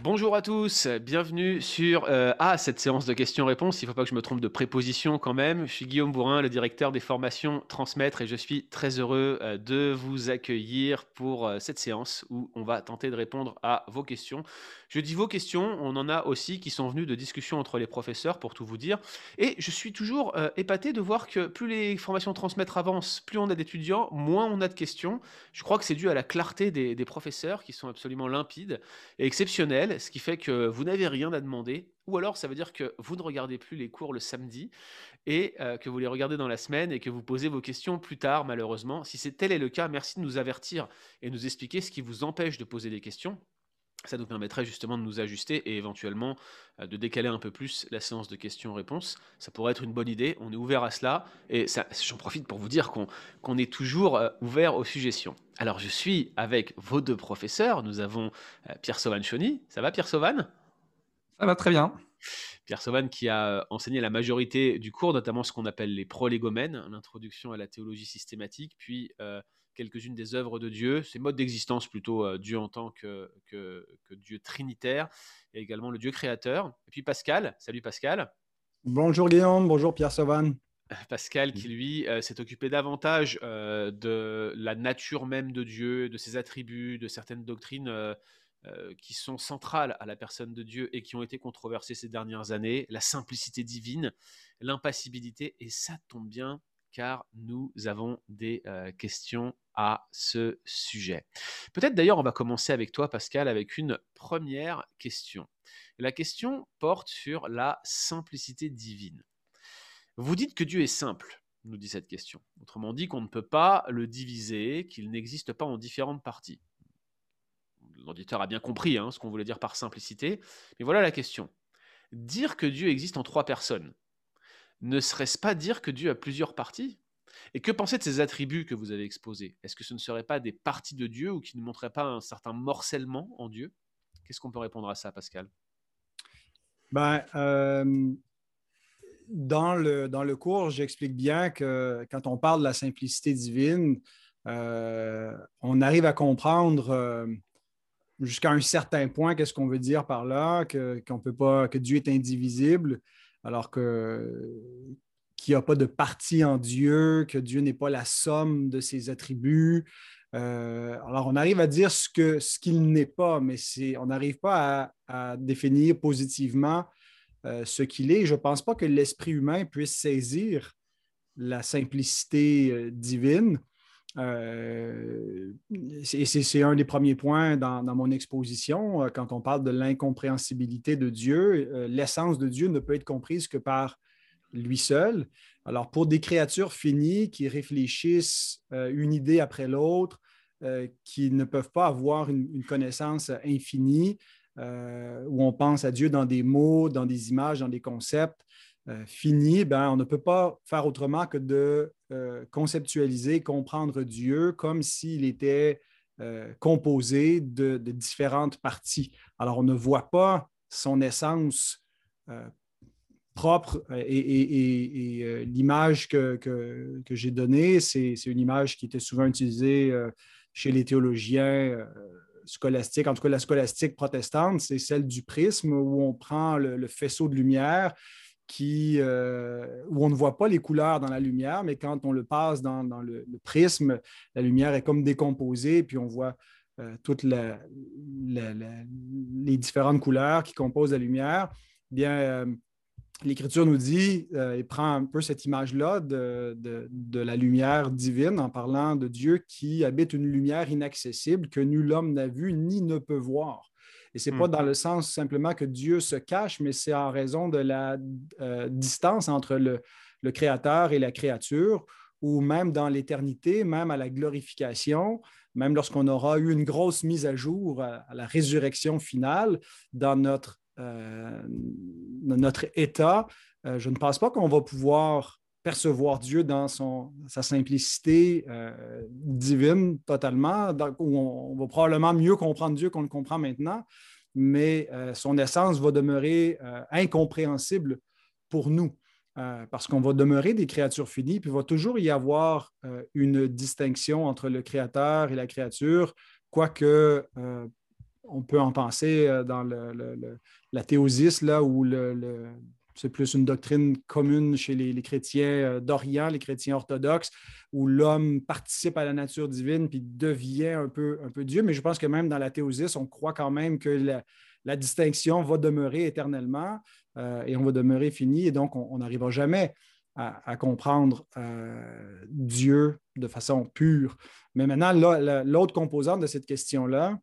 Bonjour à tous, bienvenue sur euh, ah, cette séance de questions-réponses. Il ne faut pas que je me trompe de préposition quand même. Je suis Guillaume Bourrin, le directeur des formations Transmettre, et je suis très heureux euh, de vous accueillir pour euh, cette séance où on va tenter de répondre à vos questions. Je dis vos questions, on en a aussi qui sont venues de discussions entre les professeurs, pour tout vous dire. Et je suis toujours épaté de voir que plus les formations Transmettre avancent, plus on a d'étudiants, moins on a de questions. Je crois que c'est dû à la clarté des, des professeurs qui sont absolument limpides et exceptionnels ce qui fait que vous n'avez rien à demander, ou alors ça veut dire que vous ne regardez plus les cours le samedi et euh, que vous les regardez dans la semaine et que vous posez vos questions plus tard, malheureusement. Si c'est tel est le cas, merci de nous avertir et nous expliquer ce qui vous empêche de poser des questions. Ça nous permettrait justement de nous ajuster et éventuellement euh, de décaler un peu plus la séance de questions-réponses. Ça pourrait être une bonne idée. On est ouvert à cela. Et j'en profite pour vous dire qu'on est toujours euh, ouvert aux suggestions. Alors, je suis avec vos deux professeurs. Nous avons euh, Pierre Sauvan-Choni. Ça va, Pierre Sauvan Ça va très bien. Pierre Sauvan qui a enseigné la majorité du cours, notamment ce qu'on appelle les prolégomènes, l'introduction à la théologie systématique, puis quelques-unes des œuvres de Dieu, ses modes d'existence plutôt, euh, Dieu en tant que, que, Dieu trinitaire, et également le Dieu créateur. Et puis Pascal, salut Pascal. Bonjour Guillaume, bonjour Pierre Sauvan. Pascal qui lui euh, s'est occupé davantage euh, de la nature même de Dieu, de ses attributs, de certaines doctrines qui sont centrales à la personne de Dieu et qui ont été controversées ces dernières années, la simplicité divine, l'impassibilité, et ça tombe bien, car nous avons des euh, questions à ce sujet. Peut-être d'ailleurs on va commencer avec toi Pascal avec une première question. La question porte sur la simplicité divine. Vous dites que Dieu est simple, nous dit cette question. Autrement dit qu'on ne peut pas le diviser, qu'il n'existe pas en différentes parties. L'auditeur a bien compris hein, ce qu'on voulait dire par simplicité, mais voilà la question. Dire que Dieu existe en trois personnes, ne serait-ce pas dire que Dieu a plusieurs parties? Et que penser de ces attributs que vous avez exposés? Est-ce que ce ne seraient pas des parties de Dieu ou qui ne montreraient pas un certain morcellement en Dieu? Qu'est-ce qu'on peut répondre à ça, Pascal? Ben, euh, dans, le, dans le cours, j'explique bien que quand on parle de la simplicité divine, euh, on arrive à comprendre euh, jusqu'à un certain point qu'est-ce qu'on veut dire par là, qu'on peut pas, que Dieu est indivisible alors que qu'il n'y a pas de partie en Dieu, que Dieu n'est pas la somme de ses attributs. Euh, alors, on arrive à dire ce qu'il ce n'est pas, mais on n'arrive pas à, définir positivement euh, ce qu'il est. Je ne pense pas que l'esprit humain puisse saisir la simplicité euh, divine. Euh, c'est un des premiers points dans, mon exposition. Euh, quand on parle de l'incompréhensibilité de Dieu, euh, l'essence de Dieu ne peut être comprise que par lui seul. Alors, pour des créatures finies qui réfléchissent une idée après l'autre, qui ne peuvent pas avoir une, connaissance infinie, où on pense à Dieu dans des mots, dans des images, dans des concepts, euh, fini, ben, on ne peut pas faire autrement que de euh, conceptualiser, comprendre Dieu comme s'il était euh, composé de, différentes parties. Alors, on ne voit pas son essence propre et, l'image que, que, j'ai donnée, c'est une image qui était souvent utilisée chez les théologiens scolastiques, en tout cas la scolastique protestante, c'est celle du prisme où on prend le faisceau de lumière euh, où on ne voit pas les couleurs dans la lumière, mais quand on le passe dans, le, prisme, la lumière est comme décomposée, puis on voit euh, toutes les différentes couleurs qui composent la lumière. Bien, euh, l'Écriture nous dit, et prend un peu cette image-là de, de, la lumière divine en parlant de Dieu qui habite une lumière inaccessible que nul homme n'a vue ni ne peut voir. Et ce n'est pas hmm. dans le sens simplement que Dieu se cache, mais c'est en raison de la euh, distance entre le, Créateur et la créature, ou même dans l'éternité, même à la glorification, même lorsqu'on aura eu une grosse mise à jour à, la résurrection finale dans notre, euh, notre état, euh, je ne pense pas qu'on va pouvoir percevoir Dieu dans son, sa simplicité divine totalement, où on, va probablement mieux comprendre Dieu qu'on le comprend maintenant, mais euh, son essence va demeurer euh, incompréhensible pour nous. Euh, parce qu'on va demeurer des créatures finies, puis il va toujours y avoir une distinction entre le créateur et la créature, quoique on peut en penser dans la théosis, là, où c'est plus une doctrine commune chez les, chrétiens d'Orient, les chrétiens orthodoxes, où l'homme participe à la nature divine puis devient un peu, un peu Dieu. Mais je pense que même dans la théosis, on croit quand même que la, distinction va demeurer éternellement et on va demeurer fini. Et donc, on n'arrivera jamais à, comprendre euh, Dieu de façon pure. Mais maintenant, l'autre composante de cette question-là,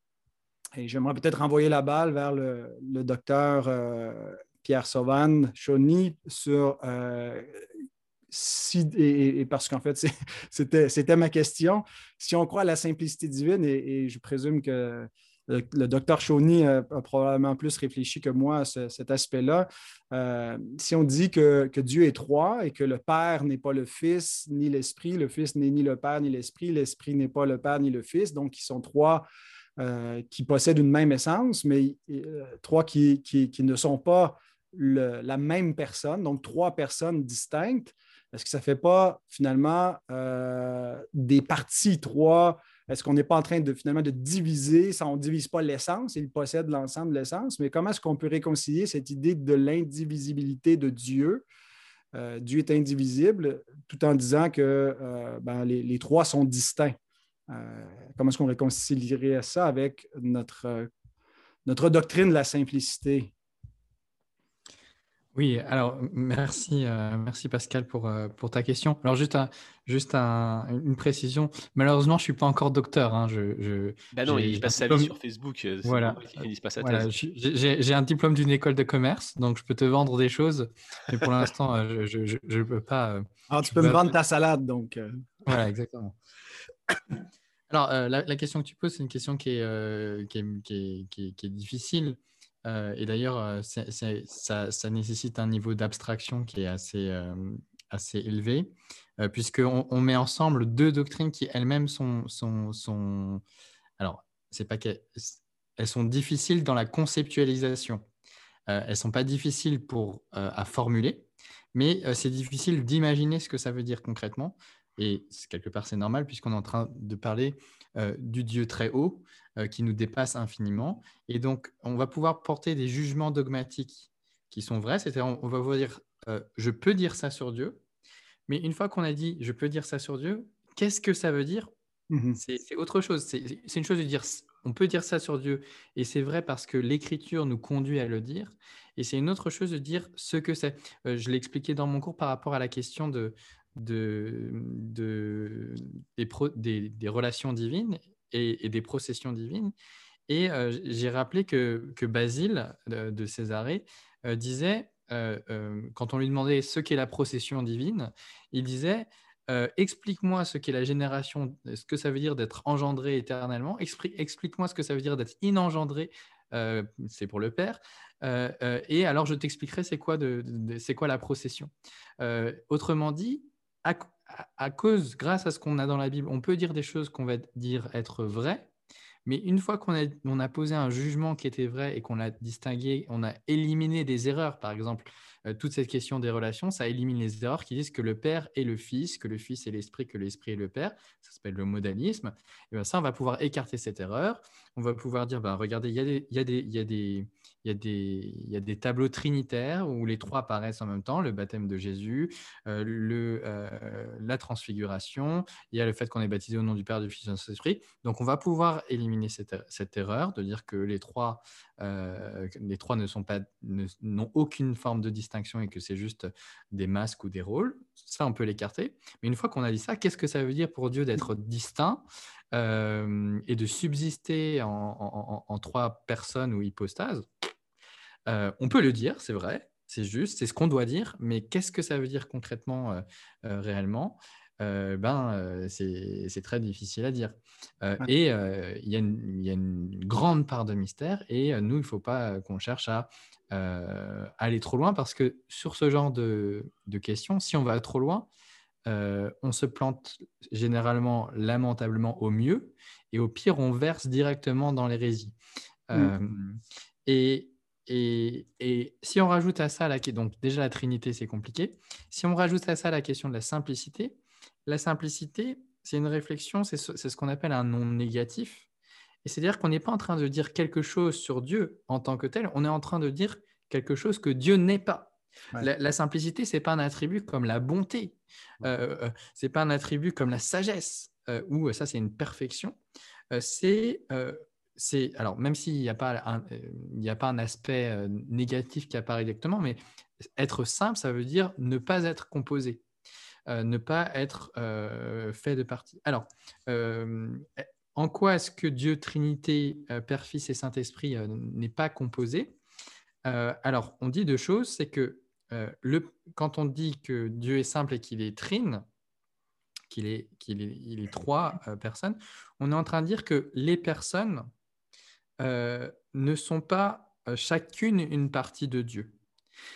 et j'aimerais peut-être renvoyer la balle vers le, docteur euh, Pierre Sauvan Chauny sur euh, et, parce qu'en fait, c'était ma question. Si on croit à la simplicité divine, et je présume que le, docteur Chauny a, probablement plus réfléchi que moi à cet aspect-là. Euh, si on dit que, Dieu est trois et que le Père n'est pas le Fils ni l'Esprit, le Fils n'est ni le Père ni l'Esprit, l'Esprit n'est pas le Père ni le Fils, donc ils sont trois euh, qui possèdent une même essence, mais trois qui, ne sont pas la même personne, donc trois personnes distinctes. Est-ce que ça ne fait pas finalement des parties, trois? Est-ce qu'on n'est pas en train de finalement de diviser, ça, on ne divise pas l'essence, il possède l'ensemble de l'essence, mais comment est-ce qu'on peut réconcilier cette idée de l'indivisibilité de Dieu? Euh, Dieu est indivisible, tout en disant que euh, ben, les, trois sont distincts. Euh, comment est-ce qu'on réconcilierait ça avec notre, notre doctrine de la simplicité? Oui, alors merci, euh, merci Pascal pour, euh, pour ta question. Alors juste, juste une précision. Malheureusement, je ne suis pas encore docteur. Hein. Je, je, bah non, il passe sa vie sur Facebook. Euh, voilà. J'ai un diplôme d'une école de commerce, donc je peux te vendre des choses. Mais pour l'instant, je ne peux pas. alors ah, tu peux me vendre ta salade, donc. Voilà, exactement. Alors, la, la, question que tu poses, c'est une question qui est, qui est, qui est, qui est difficile. Euh, et d'ailleurs, euh, ça, nécessite un niveau d'abstraction qui est assez, euh, élevé, puisqu'on on met ensemble deux doctrines qui elles-mêmes sont, sont, sont, Alors, c'est pas qu'elles elles sont difficiles dans la conceptualisation. elles ne sont pas difficiles pour, à formuler, mais c'est difficile d'imaginer ce que ça veut dire concrètement. Et quelque part, c'est normal puisqu'on est en train de parler du Dieu très haut qui nous dépasse infiniment. Et donc, on va pouvoir porter des jugements dogmatiques qui sont vrais. C'est-à-dire, on, va vous dire, je peux dire ça sur Dieu. Mais une fois qu'on a dit, je peux dire ça sur Dieu, qu'est-ce que ça veut dire? Mmh C'est autre chose. C'est une chose de dire, on peut dire ça sur Dieu. Et c'est vrai parce que l'Écriture nous conduit à le dire. Et c'est une autre chose de dire ce que c'est. je l'ai expliqué dans mon cours par rapport à la question de, de, de des, des, relations divines et, des processions divines. Et euh, j'ai rappelé que, que Basile de, Césarée euh, disait, euh, quand on lui demandait ce qu'est la procession divine, il disait Explique-moi ce qu'est la génération, ce que ça veut dire d'être engendré éternellement, explique-moi ce que ça veut dire d'être inengendré, c'est pour le Père, et alors je t'expliquerai c'est quoi, de, quoi la procession. autrement dit, à, cause, grâce à ce qu'on a dans la Bible, on peut dire des choses qu'on va dire être vraies, mais une fois qu'on a, posé un jugement qui était vrai et qu'on a distingué, on a éliminé des erreurs, par exemple, euh, toute cette question des relations, ça élimine les erreurs qui disent que le Père est le Fils, que le Fils est l'Esprit, que l'Esprit est le Père. Ça s'appelle le modalisme. Et bien ça, on va pouvoir écarter cette erreur. On va pouvoir dire, ben, regardez, il y a des, y a des, y a des il y, a des, tableaux trinitaires où les trois apparaissent en même temps, le baptême de Jésus, euh, euh, la transfiguration, il y a le fait qu'on est baptisé au nom du Père, du Fils et du Saint-Esprit. Donc on va pouvoir éliminer cette, erreur de dire que les trois, euh, ne sont pas, n'ont aucune forme de distinction et que c'est juste des masques ou des rôles. Ça, on peut l'écarter. Mais une fois qu'on a dit ça, qu'est-ce que ça veut dire pour Dieu d'être distinct et de subsister en trois personnes ou hypostases? Euh, on peut le dire, c'est vrai, c'est juste, c'est ce qu'on doit dire, mais qu'est-ce que ça veut dire concrètement, euh, euh, réellement? Ben, c'est très difficile à dire. Et il y, a une grande part de mystère, et nous, il ne faut pas qu'on cherche à aller trop loin, parce que sur ce genre de, questions, si on va trop loin, on se plante généralement lamentablement au mieux, et au pire, on verse directement dans l'hérésie. Mmh. et, et, si on rajoute à ça, la, donc déjà la Trinité, c'est compliqué. Si on rajoute à ça la question de la simplicité, la simplicité, c'est une réflexion, c'est ce, qu'on appelle un non négatif. Et c'est-à-dire qu'on n'est pas en train de dire quelque chose sur Dieu en tant que tel, on est en train de dire quelque chose que Dieu n'est pas. La, simplicité, ce n'est pas un attribut comme la bonté, euh, euh, ce n'est pas un attribut comme la sagesse, euh, ou ça c'est une perfection. c'est, c'est, alors même s'il n'y a, pas un, a pas un aspect négatif qui apparaît directement, mais être simple, ça veut dire ne pas être composé. ne pas être fait de partie. Alors, en quoi est-ce que Dieu, Trinité, Père, Fils et Saint-Esprit n'est pas composé? Alors, on dit deux choses, c'est que le, quand on dit que Dieu est simple et qu'il est trine, qu'il est, qu'il est, il est trois personnes, on est en train de dire que les personnes ne sont pas chacune une partie de Dieu.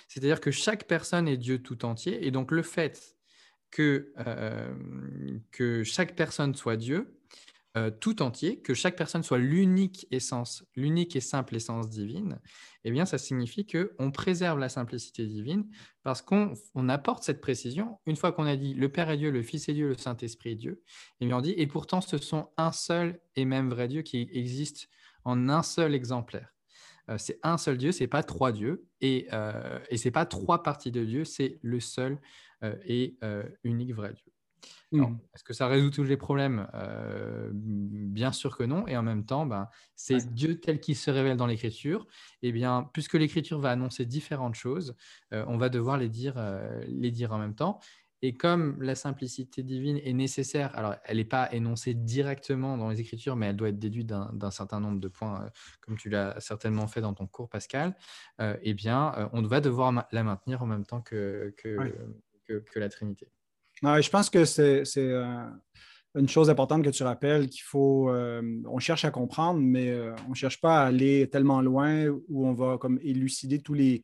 C'est-à-dire que chaque personne est Dieu tout entier, et donc le fait que, que chaque personne soit Dieu, euh, tout entier, que chaque personne soit l'unique essence, l'unique et simple essence divine, eh bien, ça signifie qu'on préserve la simplicité divine parce qu'on apporte cette précision. Une fois qu'on a dit le Père est Dieu, le Fils est Dieu, le Saint-Esprit est Dieu, et bien on dit, et pourtant, ce sont un seul et même vrai Dieu qui existe en un seul exemplaire. Euh, c'est un seul Dieu, c'est pas trois dieux, et, euh, et c'est pas trois parties de Dieu, c'est le seul et unique vrai Dieu. Mmh. Est-ce que ça résout tous les problèmes? Euh, Bien sûr que non. Et en même temps, ben, c'est Dieu tel qu'il se révèle dans l'Écriture. Et eh bien, puisque l'Écriture va annoncer différentes choses, euh, on va devoir les dire, euh, les dire en même temps. Et comme la simplicité divine est nécessaire, alors elle n'est pas énoncée directement dans les Écritures, mais elle doit être déduite d'un certain nombre de points, comme tu l'as certainement fait dans ton cours, Pascal, eh bien, on va devoir la maintenir en même temps que, que la Trinité je pense que c'est euh, une chose importante que tu rappelles qu'il faut. Euh, on cherche à comprendre, mais euh, on ne cherche pas à aller tellement loin où on va comme élucider tous les,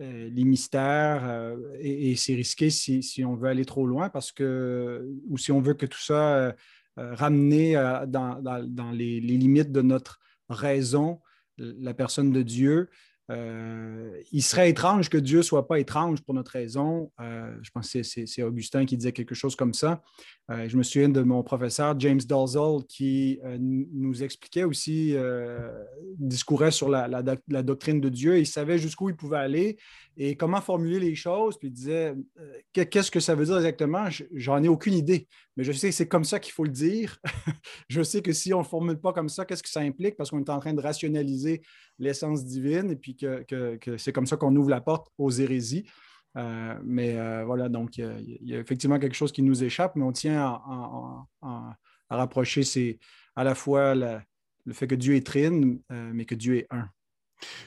les mystères et, c'est risqué si, on veut aller trop loin parce que, ou si on veut que tout ça ramener dans, les, limites de notre raison, la personne de Dieu. Euh, il serait étrange que Dieu ne soit pas étrange pour notre raison. Euh, je pense que c'est Augustin qui disait quelque chose comme ça. Euh, je me souviens de mon professeur James Dalzell qui nous expliquait aussi, discourait sur la, doctrine de Dieu. Il savait jusqu'où il pouvait aller et comment formuler les choses. Puis il disait Qu'est-ce que ça veut dire exactement? J'en ai aucune idée. Mais je sais que c'est comme ça qu'il faut le dire. je sais que si on ne formule pas comme ça, qu'est-ce que ça implique? Parce qu'on est en train de rationaliser l'essence divine et puis que, c'est comme ça qu'on ouvre la porte aux hérésies. Euh, mais euh, voilà, donc il y a effectivement quelque chose qui nous échappe, mais on tient à, rapprocher c'est à la fois le fait que Dieu est trine, euh, mais que Dieu est un.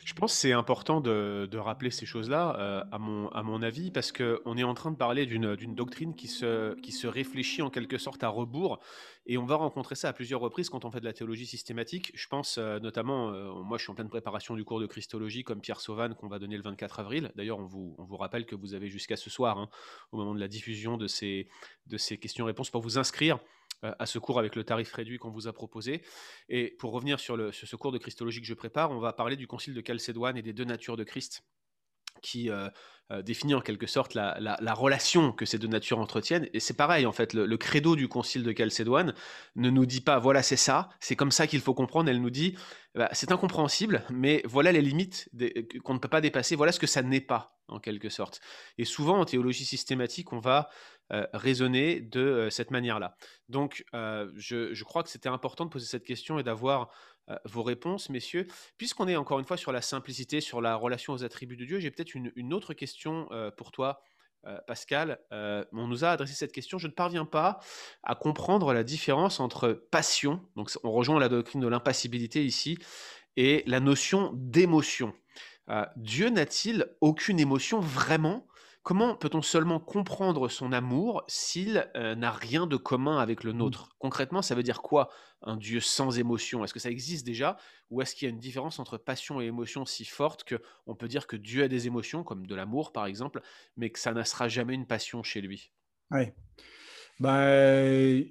Je pense que c'est important de, rappeler ces choses-là, euh, à, mon, à mon avis, parce qu'on est en train de parler d'une doctrine qui se, qui se réfléchit en quelque sorte à rebours, et on va rencontrer ça à plusieurs reprises quand on fait de la théologie systématique. Je pense euh, notamment, euh, moi je suis en pleine préparation du cours de Christologie comme Pierre Sauvan qu'on va donner le 24 avril. D'ailleurs, on vous, on vous rappelle que vous avez jusqu'à ce soir, hein, au moment de la diffusion de ces, de ces questions-réponses, pour vous inscrire à ce cours avec le tarif réduit qu'on vous a proposé. Et pour revenir sur, ce cours de Christologie que je prépare, on va parler du concile de Chalcédoine et des deux natures de Christ qui euh, euh, définit en quelque sorte la, relation que ces deux natures entretiennent. Et c'est pareil, en fait, le, credo du concile de Chalcédoine ne nous dit pas, voilà, c'est ça, c'est comme ça qu'il faut comprendre. Elle nous dit, bah, c'est incompréhensible, mais voilà les limites qu'on ne peut pas dépasser, voilà ce que ça n'est pas, en quelque sorte. Et souvent, en théologie systématique, on va euh, raisonner de cette manière-là. Donc, je, je, crois que c'était important de poser cette question et d'avoir euh, vos réponses, messieurs. Puisqu'on est encore une fois sur la simplicité, sur la relation aux attributs de Dieu, j'ai peut-être une, autre question euh, pour toi. Euh, Pascal, on nous a adressé cette question. Je ne parviens pas à comprendre la différence entre passion, donc on rejoint la doctrine de l'impassibilité ici, et la notion d'émotion. Dieu n'a-t-il aucune émotion vraiment? Comment peut-on seulement comprendre son amour s'il euh, n'a rien de commun avec le mmh. nôtre? Concrètement, ça veut dire quoi un Dieu sans émotion? Est-ce que ça existe déjà Ou est-ce qu'il y a une différence entre passion et émotion si forte qu'on peut dire que Dieu a des émotions, comme de l'amour par exemple, mais que ça ne sera jamais une passion chez lui? Oui. Ben,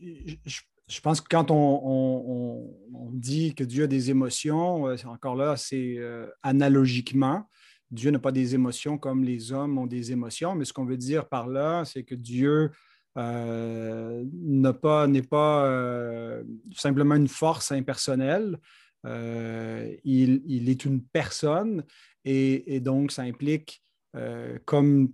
je, pense que quand on, dit que Dieu a des émotions, euh, encore là, c'est euh, analogiquement. Dieu n'a pas des émotions comme les hommes ont des émotions, mais ce qu'on veut dire par là, c'est que Dieu n'est pas, pas simplement une force impersonnelle. Il, est une personne et, donc ça implique euh, comme,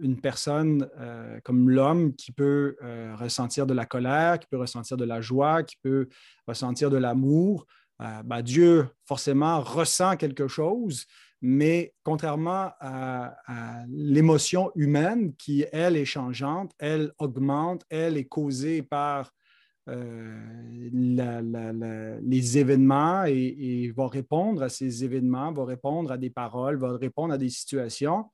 une personne, euh, comme l'homme qui peut euh, ressentir de la colère, qui peut ressentir de la joie, qui peut ressentir de l'amour. Ben, Dieu, forcément, ressent quelque chose, mais contrairement à, l'émotion humaine qui, elle, est changeante, elle augmente, elle est causée par les événements et, va répondre à ces événements, va répondre à des paroles, va répondre à des situations.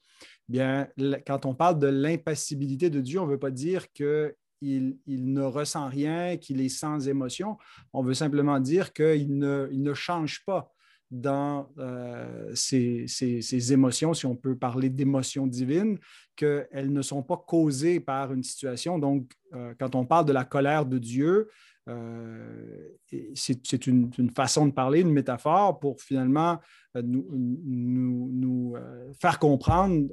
Bien, quand on parle de l'impassibilité de Dieu, on ne veut pas dire qu'il il ne ressent rien, qu'il est sans émotion. On veut simplement dire qu'il ne, il ne change pas dans euh, ces, émotions, si on peut parler d'émotions divines, qu'elles ne sont pas causées par une situation. Donc, euh, quand on parle de la colère de Dieu, euh, c'est une, façon de parler, une métaphore pour finalement nous, faire comprendre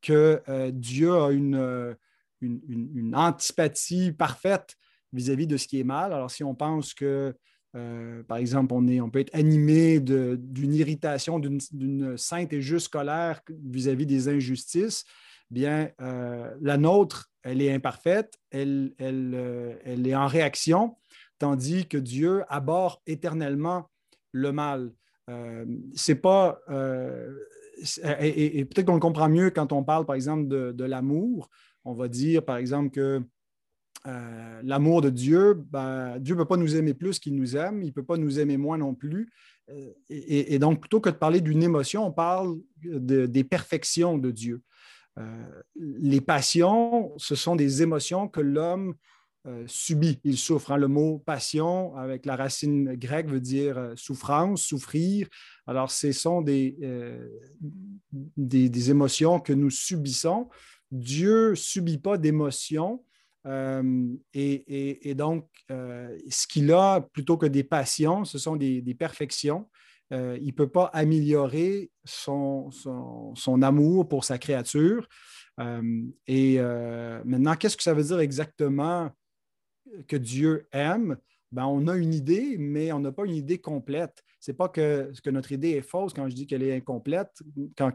que Dieu a une, une, antipathie parfaite vis-à-vis -vis de ce qui est mal. Alors, si on pense que euh, par exemple, on, peut être animé d'une irritation, d'une sainte et juste colère vis-à-vis des injustices. Bien, euh, la nôtre, elle est imparfaite, euh, elle, est en réaction, tandis que Dieu aborde éternellement le mal. c'est pas. et, peut-être qu'on le comprend mieux quand on parle, par exemple, de l'amour. On va dire, par exemple, que euh, l'amour de Dieu, ben, Dieu ne peut pas nous aimer plus qu'il nous aime, il ne peut pas nous aimer moins non plus. Euh, et, donc, plutôt que de parler d'une émotion, on parle des perfections de Dieu. Euh, les passions, ce sont des émotions que l'homme subit. Il souffre. Hein. Le mot passion, avec la racine grecque, veut dire souffrance, souffrir. Alors, ce sont des, des, émotions que nous subissons. Dieu subit pas d'émotions euh, et, donc, euh, ce qu'il a, plutôt que des passions, ce sont des, perfections. Euh, il ne peut pas améliorer son, son, amour pour sa créature. et maintenant, qu'est-ce que ça veut dire exactement que Dieu aime? Ben, on a une idée, mais on n'a pas une idée complète. Ce n'est pas que, que, notre idée est fausse quand je dis qu'elle est incomplète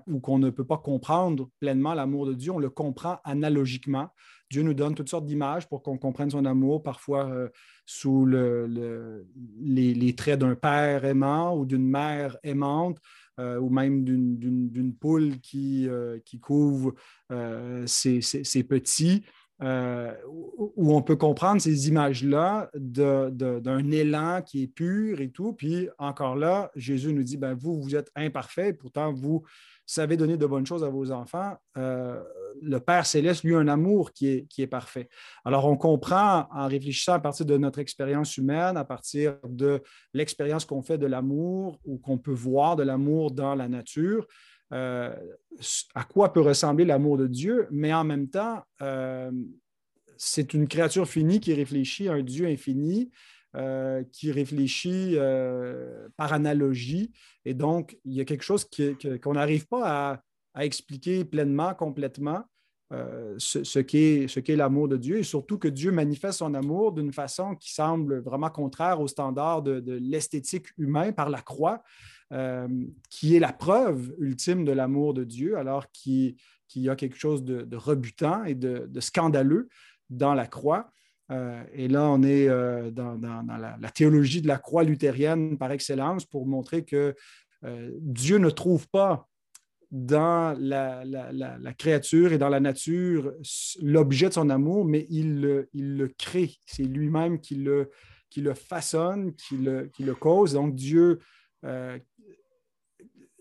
ou qu'on ne peut pas comprendre pleinement l'amour de Dieu. On le comprend analogiquement. Dieu nous donne toutes sortes d'images pour qu'on comprenne son amour, parfois euh, sous les, traits d'un père aimant ou d'une mère aimante. Euh, ou même d'une poule qui, euh, couvre ses, petits. Où on peut comprendre ces images-là d'un élan qui est pur et tout. Puis encore là, Jésus nous dit, ben, vous, vous êtes imparfait, pourtant vous savez donner de bonnes choses à vos enfants, euh, le Père céleste, lui, a un amour qui est, qui est parfait. Alors, on comprend en réfléchissant à partir de notre expérience humaine, à partir de l'expérience qu'on fait de l'amour ou qu'on peut voir de l'amour dans la nature, euh, à quoi peut ressembler l'amour de Dieu, mais en même temps, euh, c'est une créature finie qui réfléchit à un Dieu infini euh, qui réfléchit par analogie. Et donc, il y a quelque chose qu'on n'arrive pas à, expliquer pleinement, complètement, ce, qu'est l'amour de Dieu, et surtout que Dieu manifeste son amour d'une façon qui semble vraiment contraire aux standards de, l'esthétique humain par la croix, qui est la preuve ultime de l'amour de Dieu, alors qu'il y a quelque chose de, rebutant et de, scandaleux dans la croix. Euh, et là, on est euh, dans, la, théologie de la croix luthérienne par excellence pour montrer que euh, Dieu ne trouve pas dans la, créature et dans la nature l'objet de son amour, mais il le, crée. C'est lui-même qui le, façonne, qui le, cause. Donc Dieu,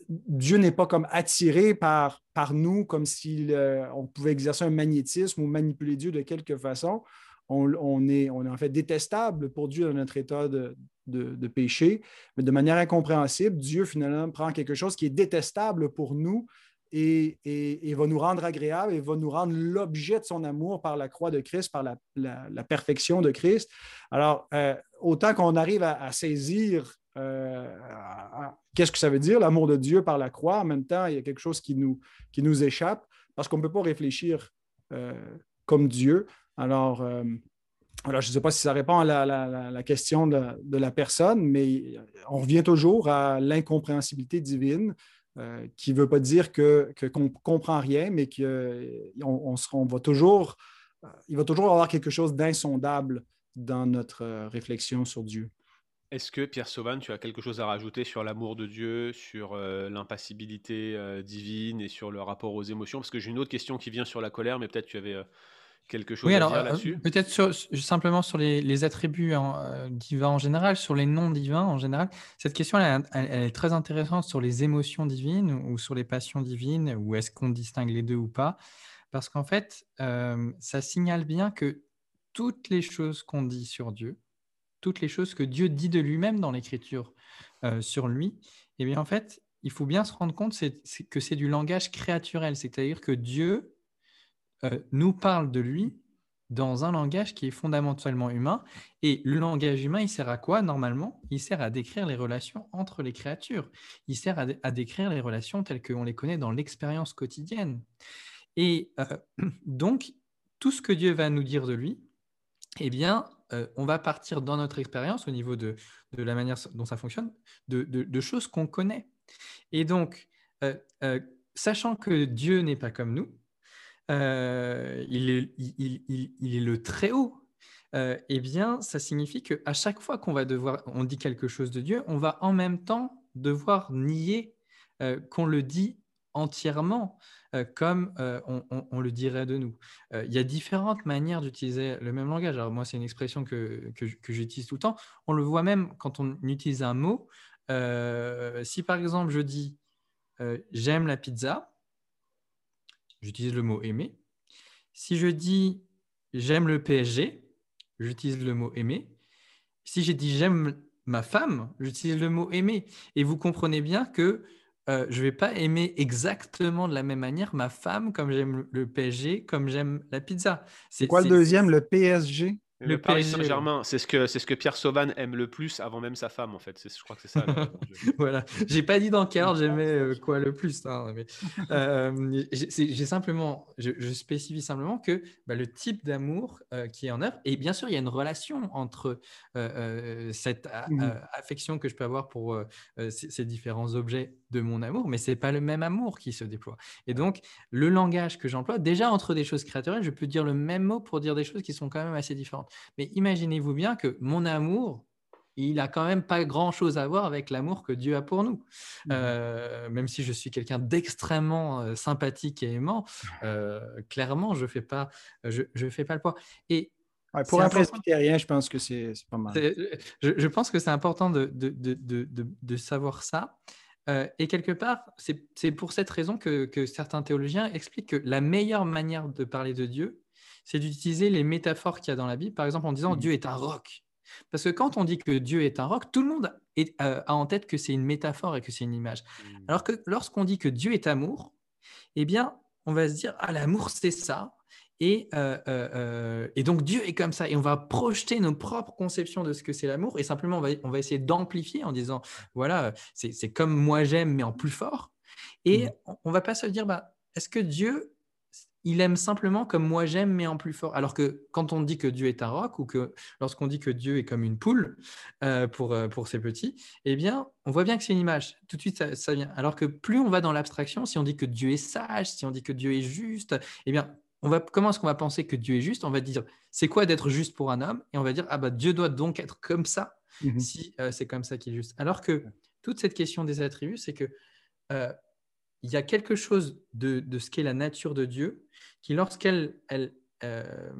Dieu n'est pas comme attiré par, par nous, comme si on pouvait exercer un magnétisme ou manipuler Dieu de quelque façon on, est, en fait détestable pour Dieu dans notre état de, péché, mais de manière incompréhensible, Dieu finalement prend quelque chose qui est détestable pour nous et, va nous rendre agréable et va nous rendre l'objet de son amour par la croix de Christ, par la, perfection de Christ. Alors, euh, autant qu'on arrive à, saisir euh, qu'est-ce que ça veut dire, l'amour de Dieu par la croix, en même temps, il y a quelque chose qui nous, qui nous échappe parce qu'on ne peut pas réfléchir euh, comme Dieu. Alors, euh, je ne sais pas si ça répond à la, question de, la personne, mais on revient toujours à l'incompréhensibilité divine, euh, qui ne veut pas dire qu'on que, ne comprend rien, mais qu'on on, va toujours, il va toujours avoir quelque chose d'insondable dans notre réflexion sur Dieu. Est-ce que Pierre Sauvan, tu as quelque chose à rajouter sur l'amour de Dieu, sur euh, l'impassibilité euh, divine et sur le rapport aux émotions? Parce que j'ai une autre question qui vient sur la colère, mais peut-être tu avais euh, quelque chose à dire là-dessus. peut-être simplement sur les, attributs divins en général, sur les noms divins en général. Cette question, elle, est très intéressante sur les émotions divines ou sur les passions divines, ou est-ce qu'on distingue les deux ou pas? Parce qu'en fait, ça signale bien que toutes les choses qu'on dit sur Dieu, toutes les choses que Dieu dit de lui-même dans l'Écriture euh, sur lui, eh bien en fait, il faut bien se rendre compte que c'est du langage créaturel, c'est-à-dire que Dieu euh, nous parle de lui dans un langage qui est fondamentalement humain. Et le langage humain, il sert à quoi normalement? Il sert à décrire les relations entre les créatures. Il sert à, décrire les relations telles qu'on les connaît dans l'expérience quotidienne. Et euh, donc, tout ce que Dieu va nous dire de lui, eh bien, euh, on va partir dans notre expérience au niveau de, la manière dont ça fonctionne, de, choses qu'on connaît. Et donc, euh, euh, sachant que Dieu n'est pas comme nous, il est, le très haut. eh bien, ça signifie qu'à chaque fois qu'on va devoir, on dit quelque chose de Dieu, on va en même temps devoir nier qu'on le dit entièrement euh, comme euh, on, le dirait de nous. Euh, il y a différentes manières d'utiliser le même langage. Alors moi, c'est une expression que, que, j'utilise tout le temps. On le voit même quand on utilise un mot. si par exemple je dis j'aime la pizza, j'utilise le mot aimer. Si je dis j'aime le PSG, j'utilise le mot aimer. Si j'ai dit j'aime ma femme, j'utilise le mot aimer. Et vous comprenez bien que euh, je ne vais pas aimer exactement de la même manière ma femme comme j'aime le PSG, comme j'aime la pizza. C'est quoi le deuxième, le PSG le, Paris Saint-Germain, c'est ce que c'est ce que Pierre Sauvan aime le plus avant même sa femme en fait. Je crois que c'est ça. voilà. J'ai pas dit dans quel ordre j'aimais euh, quoi le plus. Hein, mais, euh, j'ai simplement, je, spécifie simplement que bah, le type d'amour euh, qui est en œuvre et bien sûr il y a une relation entre cette mmh affection que je peux avoir pour ces, ces, différents objets de mon amour, mais c'est pas le même amour qui se déploie. Et donc le langage que j'emploie, déjà entre des choses créaturelles, je peux dire le même mot pour dire des choses qui sont quand même assez différentes. Mais imaginez-vous bien que mon amour, il a quand même pas grand-chose à voir avec l'amour que Dieu a pour nous. Mmh. Euh, même si je suis quelqu'un d'extrêmement euh, sympathique et aimant, euh, clairement, je fais pas, je, je, fais pas le poids. Et pour un presbytérien, je pense que c'est pas mal. Je, je, pense que c'est important de, de, de, de, savoir ça. et quelque part, c'est pour cette raison que, que, certains théologiens expliquent que la meilleure manière de parler de Dieu, c'est d'utiliser les métaphores qu'il y a dans la Bible, par exemple en disant mmh. Dieu est un roc. Parce que quand on dit que Dieu est un roc, tout le monde euh, a en tête que c'est une métaphore et que c'est une image. Mmh. Alors que lorsqu'on dit que Dieu est amour, eh bien, on va se dire, ah, l'amour, c'est ça. Et, euh, euh, et, donc Dieu est comme ça. Et on va projeter nos propres conceptions de ce que c'est l'amour. Et simplement, on va, on va essayer d'amplifier en disant, voilà, c'est comme moi j'aime, mais en plus fort. Et mmh. on ne va pas se dire, bah, est-ce que Dieu il aime simplement comme moi j'aime, mais en plus fort. Alors que quand on dit que Dieu est un roc, ou que lorsqu'on dit que Dieu est comme une poule euh, pour, euh, pour ses petits, eh bien, on voit bien que c'est une image. Tout de suite, ça, vient. Alors que plus on va dans l'abstraction, si on dit que Dieu est sage, si on dit que Dieu est juste, eh bien, on va, comment est-ce qu'on va penser que Dieu est juste? On va dire, c'est quoi d'être juste pour un homme? Et on va dire, ah bah Dieu doit donc être comme ça, mmh si euh, c'est comme ça qu'il est juste. Alors que toute cette question des attributs, c'est que il y a quelque chose de, ce qu'est la nature de Dieu qui, lorsqu'elle, elle, euh,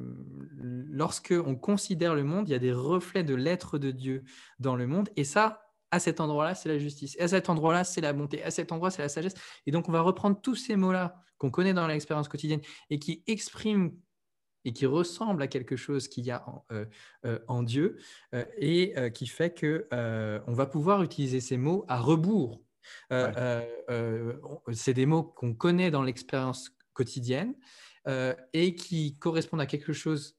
considère le monde, il y a des reflets de l'être de Dieu dans le monde. Et ça, à cet endroit-là, c'est la justice. Et à cet endroit-là, c'est la bonté. À cet endroit, c'est la sagesse. Et donc, on va reprendre tous ces mots-là qu'on connaît dans l'expérience quotidienne et qui expriment et qui ressemblent à quelque chose qu'il y a en, euh, euh, Dieu et qui fait que on va pouvoir utiliser ces mots à rebours euh, euh, euh, c'est des mots qu'on connaît dans l'expérience quotidienne et qui correspondent à quelque chose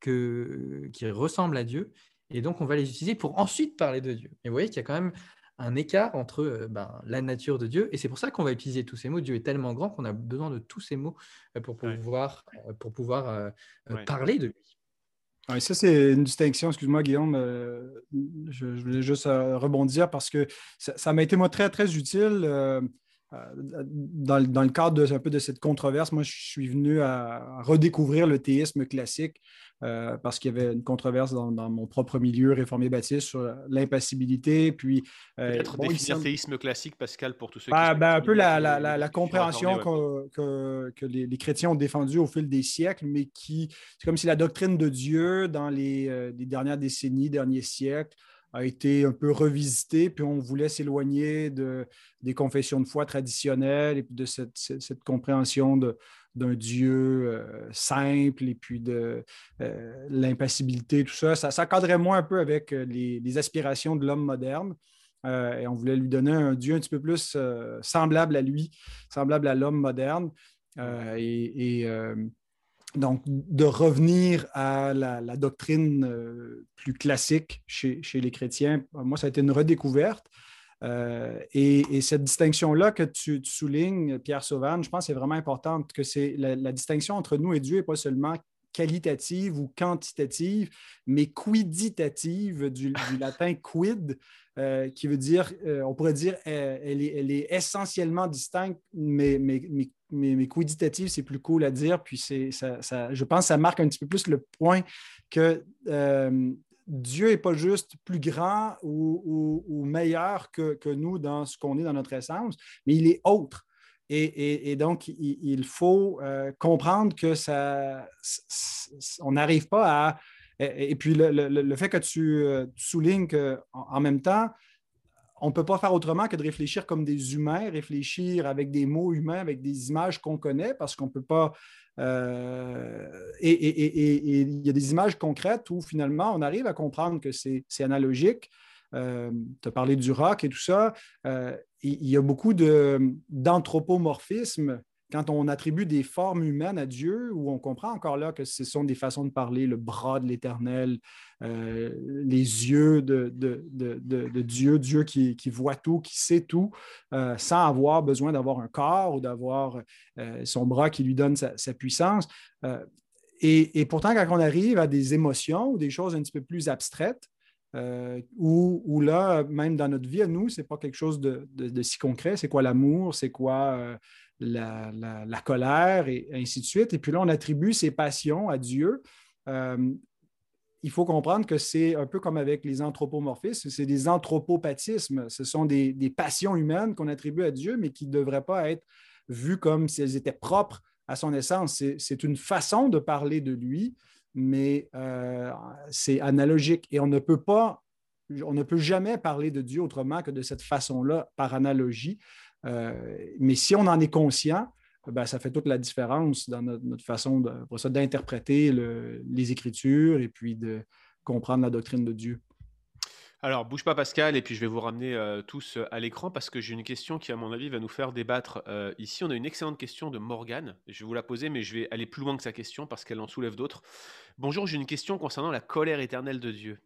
que, qui ressemble à Dieu. Et donc, on va les utiliser pour ensuite parler de Dieu. Et vous voyez qu'il y a quand même un écart entre ben, la nature de Dieu. Et c'est pour ça qu'on va utiliser tous ces mots. Dieu est tellement grand qu'on a besoin de tous ces mots pour pouvoir, pour pouvoir parler de lui. Oui, ça, c'est une distinction. Excuse-moi, Guillaume. je, voulais juste rebondir parce que ça m'a été moi très, très utile. Euh, dans, le cadre de, un peu de cette controverse, moi, je suis venu à, redécouvrir le théisme classique euh, parce qu'il y avait une controverse dans, mon propre milieu réformé baptiste sur l'impassibilité. Puis, euh, Peut-être définir théisme classique, Pascal, pour tous ceux qui ben, Un peu la, compréhension que, les, chrétiens ont défendue au fil des siècles, mais qui, c'est comme si la doctrine de Dieu dans les, les dernières décennies, derniers siècles, a été un peu revisité, puis on voulait s'éloigner de, des confessions de foi traditionnelles et de cette, compréhension d'un Dieu euh, simple et puis de euh, l'impassibilité, tout ça. ça. cadrait moins un peu avec euh, les, aspirations de l'homme moderne. et on voulait lui donner un Dieu un petit peu plus semblable à lui, semblable à l'homme moderne. et, donc, de revenir à la, doctrine euh, plus classique chez, les chrétiens, moi, ça a été une redécouverte. Euh, et, cette distinction-là que tu, soulignes, Pierre Sauvan, je pense que c'est vraiment importante, que c'est la, distinction entre nous et Dieu n'est pas seulement qualitative ou quantitative, mais quiditative du, latin quid, euh, qui veut dire, on pourrait dire, elle, est, essentiellement distincte, mais, mais, mais mais, quiditative, c'est plus cool à dire. Puis ça, je pense que ça marque un petit peu plus le point que euh, Dieu n'est pas juste plus grand ou, meilleur que, nous dans ce qu'on est dans notre essence, mais il est autre. Et, donc, il, faut euh, comprendre que ça, on n'arrive pas à... Et, puis le, fait que tu, euh, soulignes qu'en en même temps, on ne peut pas faire autrement que de réfléchir comme des humains, réfléchir avec des mots humains, avec des images qu'on connaît, parce qu'on ne peut pas. Euh, et, il y a des images concrètes où finalement on arrive à comprendre que c'est analogique. Euh, tu as parlé du rock et tout ça. Euh, il y a beaucoup d'anthropomorphisme quand on attribue des formes humaines à Dieu, où on comprend encore là que ce sont des façons de parler, le bras de l'Éternel, euh, les yeux de, Dieu, Dieu qui, voit tout, qui sait tout, euh, sans avoir besoin d'avoir un corps ou d'avoir euh, son bras qui lui donne sa, puissance. Et, pourtant, quand on arrive à des émotions ou des choses un petit peu plus abstraites, où, là, même dans notre vie à nous, ce n'est pas quelque chose de, si concret. C'est quoi l'amour? C'est quoi la, colère et ainsi de suite. Et puis là, on attribue ces passions à Dieu. Euh, il faut comprendre que c'est un peu comme avec les anthropomorphismes, c'est des anthropopathismes. Ce sont des, passions humaines qu'on attribue à Dieu, mais qui ne devraient pas être vues comme si elles étaient propres à son essence. C'est une façon de parler de lui, mais euh, c'est analogique. Et on ne peut pas, on ne peut jamais parler de Dieu autrement que de cette façon-là, par analogie. Euh, mais si on en est conscient, ben, ça fait toute la différence dans notre, façon d'interpréter les Écritures et puis de comprendre la doctrine de Dieu. Alors, bouge pas Pascal, et puis je vais vous ramener euh, tous euh, à l'écran parce que j'ai une question qui, à mon avis, va nous faire débattre. ici, on a une excellente question de Morgane. Je vais vous la poser, mais je vais aller plus loin que sa question parce qu'elle en soulève d'autres. Bonjour, j'ai une question concernant la colère éternelle de Dieu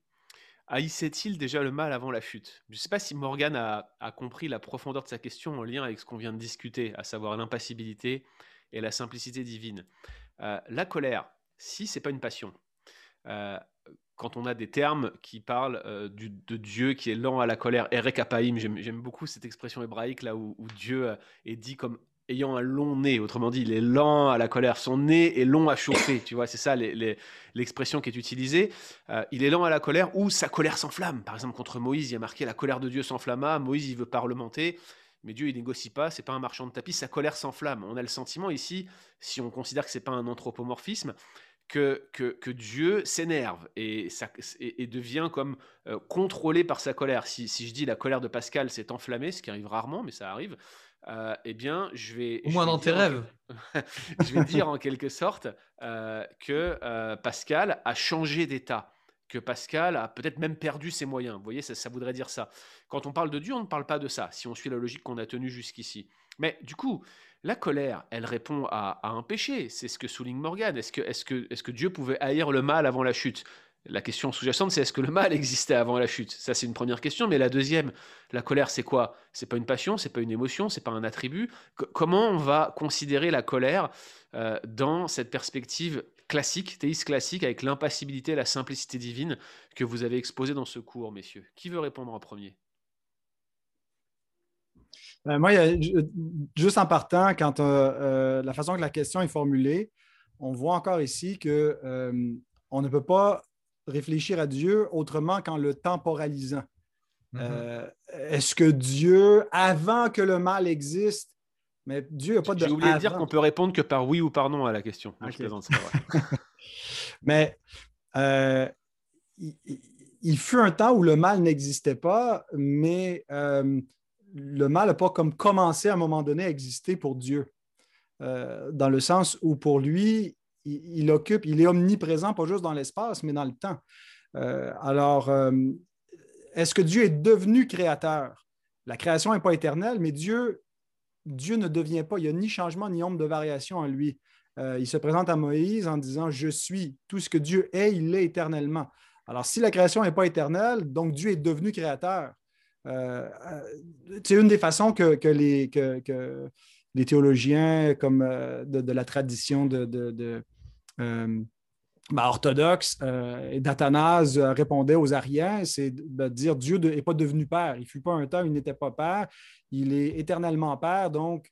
haïssait-il déjà le mal avant la chute? Je ne sais pas si Morgan a, compris la profondeur de sa question en lien avec ce qu'on vient de discuter, à savoir l'impassibilité et la simplicité divine. Euh, la colère, si c'est pas une passion, euh, quand on a des termes qui parlent euh, de Dieu qui est lent à la colère, Erekapaim, j'aime beaucoup cette expression hébraïque là où Dieu est dit comme ayant un long nez. Autrement dit, il est lent à la colère. Son nez est long à chauffer. Tu vois, c'est ça l'expression qui est utilisée. Euh, il est lent à la colère ou sa colère s'enflamme. Par exemple, contre Moïse, il y a marqué la colère de Dieu s'enflamma. Moïse, il veut parlementer. Mais Dieu, il négocie pas, c'est pas un marchand de tapis, sa colère s'enflamme. On a le sentiment ici, si on considère que c'est pas un anthropomorphisme, que, Dieu s'énerve et, et, devient comme euh, contrôlé par sa colère. Si, si, je dis la colère de Pascal s'est enflammée, ce qui arrive rarement, mais ça arrive, euh, eh bien, je vais. Au moins dans tes rêves. je vais dire en quelque sorte euh, que euh, Pascal a changé d'état, que Pascal a peut-être même perdu ses moyens. Vous voyez, ça, voudrait dire ça. Quand on parle de Dieu, on ne parle pas de ça, si on suit la logique qu'on a tenue jusqu'ici. Mais du coup, la colère, elle répond à, un péché. C'est ce que souligne Morgan. Est-ce que, est -ce que, est -ce que Dieu pouvait haïr le mal avant la chute? La question sous-jacente, c'est est-ce que le mal existait avant la chute? Ça, c'est une première question. Mais la deuxième, la colère, c'est quoi? C'est pas une passion, c'est pas une émotion, c'est pas un attribut. comment on va considérer la colère euh, dans cette perspective classique, théiste classique, avec l'impassibilité, la simplicité divine que vous avez exposée dans ce cours, messieurs? Qui veut répondre en premier? Euh, moi, juste en partant, quand euh, la façon que la question est formulée, on voit encore ici que on ne peut pas réfléchir à Dieu autrement qu'en le temporalisant. Mm-hmm. Euh, est-ce que Dieu, avant que le mal existe, mais Dieu n'a pas de. J'ai oublié de dire qu'on peut répondre que par oui ou par non à la question. mais euh, il, fut un temps où le mal n'existait pas, mais euh, le mal n'a pas comme commencé à un moment donné à exister pour Dieu. dans le sens où pour lui, il, occupe, il est omniprésent, pas juste dans l'espace, mais dans le temps. Euh, alors, euh, est-ce que Dieu est devenu créateur? La création n'est pas éternelle, mais Dieu, ne devient pas, il n'y a ni changement ni ombre de variation en lui. Euh, il se présente à Moïse en disant Je suis, tout ce que Dieu est, il l'est éternellement. Alors, si la création n'est pas éternelle, donc Dieu est devenu créateur. c'est une des façons que, les, que, les théologiens comme de, la tradition de, euh, ben, orthodoxe euh, et d'Athanase euh, répondait aux Ariens, c'est de dire Dieu n'est pas devenu père. Il ne fut pas un temps où il n'était pas père. Il est éternellement père, donc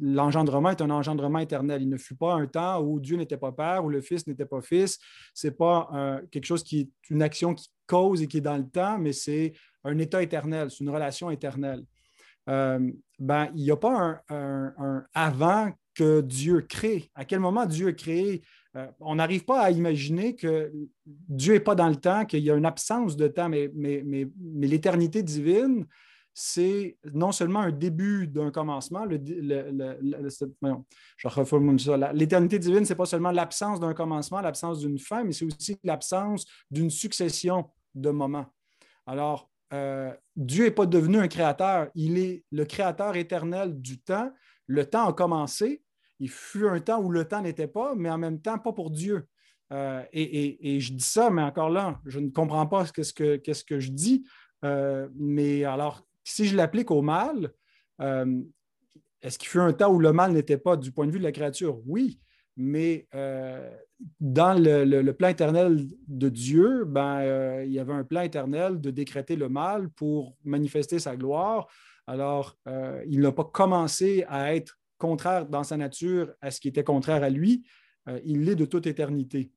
l'engendrement est un engendrement éternel. Il ne fut pas un temps où Dieu n'était pas père, où le Fils n'était pas fils. Ce n'est pas quelque chose qui est une action qui cause et qui est dans le temps, mais c'est un état éternel, c'est une relation éternelle. Ben, il n'y a pas un, avant que Dieu crée. À quel moment Dieu a créé? Euh, on n'arrive pas à imaginer que Dieu n'est pas dans le temps, qu'il y a une absence de temps, mais, l'éternité divine, c'est non seulement un début d'un commencement, je ça. L'éternité divine, ce n'est pas seulement l'absence d'un commencement, l'absence d'une fin, mais c'est aussi l'absence d'une succession de moments. Alors, euh, Dieu n'est pas devenu un créateur, il est le créateur éternel du temps. Le temps a commencé, il fut un temps où le temps n'était pas, mais en même temps, pas pour Dieu. Euh, et, je dis ça, mais encore là, je ne comprends pas ce que, je dis. Euh, mais alors, si je l'applique au mal, est-ce qu'il fut un temps où le mal n'était pas du point de vue de la créature? Oui, mais dans le, plan éternel de Dieu, ben, il y avait un plan éternel de décréter le mal pour manifester sa gloire. Alors, il n'a pas commencé à être contraire dans sa nature à ce qui était contraire à lui, euh, il l'est de toute éternité.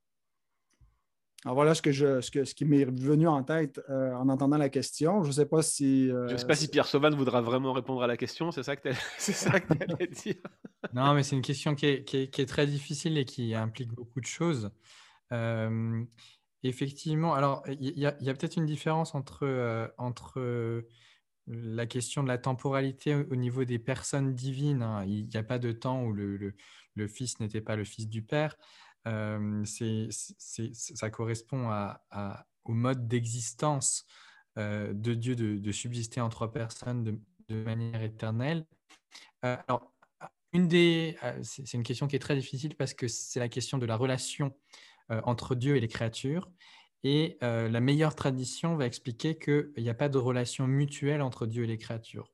Alors voilà ce, que je, ce, que, ce qui m'est venu en tête euh, en entendant la question. Je ne sais pas si. Euh, je ne sais pas si Pierre Sauvan voudra vraiment répondre à la question. C'est ça que tu allais dire? non, mais c'est une question qui est, qui, est, très difficile et qui implique beaucoup de choses. effectivement, alors il y a, a peut-être une différence entre, entre la question de la temporalité au niveau des personnes divines. Hein. Il n'y a pas de temps où le, Fils n'était pas le Fils du Père. Ça correspond au mode d'existence de Dieu de, subsister en trois personnes de, manière éternelle. Alors, une des, c'est une question qui est très difficile parce que c'est la question de la relation entre Dieu et les créatures. Et la meilleure tradition va expliquer qu'il n'y a pas de relation mutuelle entre Dieu et les créatures.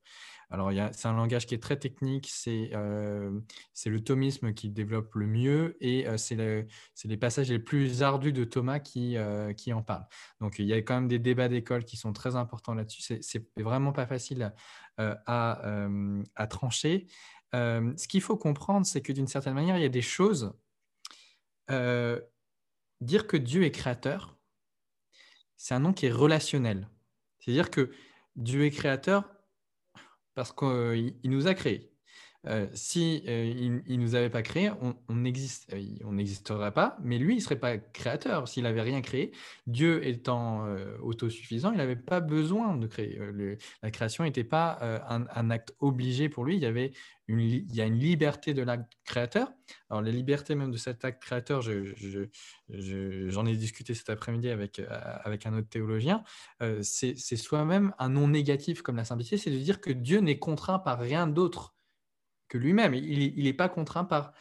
Alors, c'est un langage qui est très technique, c'est euh, le thomisme qui développe le mieux et euh, c'est les passages les plus ardus de Thomas qui, qui en parlent. Donc, il y a quand même des débats d'école qui sont très importants là-dessus. C'est vraiment pas facile à, à, trancher. ce qu'il faut comprendre, c'est que d'une certaine manière, il y a des choses. dire que Dieu est créateur, c'est un nom qui est relationnel. C'est-à-dire que Dieu est créateur parce qu'il nous a créés. Euh, si euh, il, nous avait pas créé, on euh, n'existerait pas. Mais lui, il serait pas créateur s'il avait rien créé. Dieu étant autosuffisant, il n'avait pas besoin de créer. la création n'était pas un, acte obligé pour lui. Il y avait il y a une liberté de l'acte créateur. Alors la liberté même de cet acte créateur, j'en ai discuté cet après-midi avec avec un autre théologien. c'est soi-même un non négatif comme la simplicité, c'est de dire que Dieu n'est contraint par rien d'autre que lui-même. Il n'est pas contraint par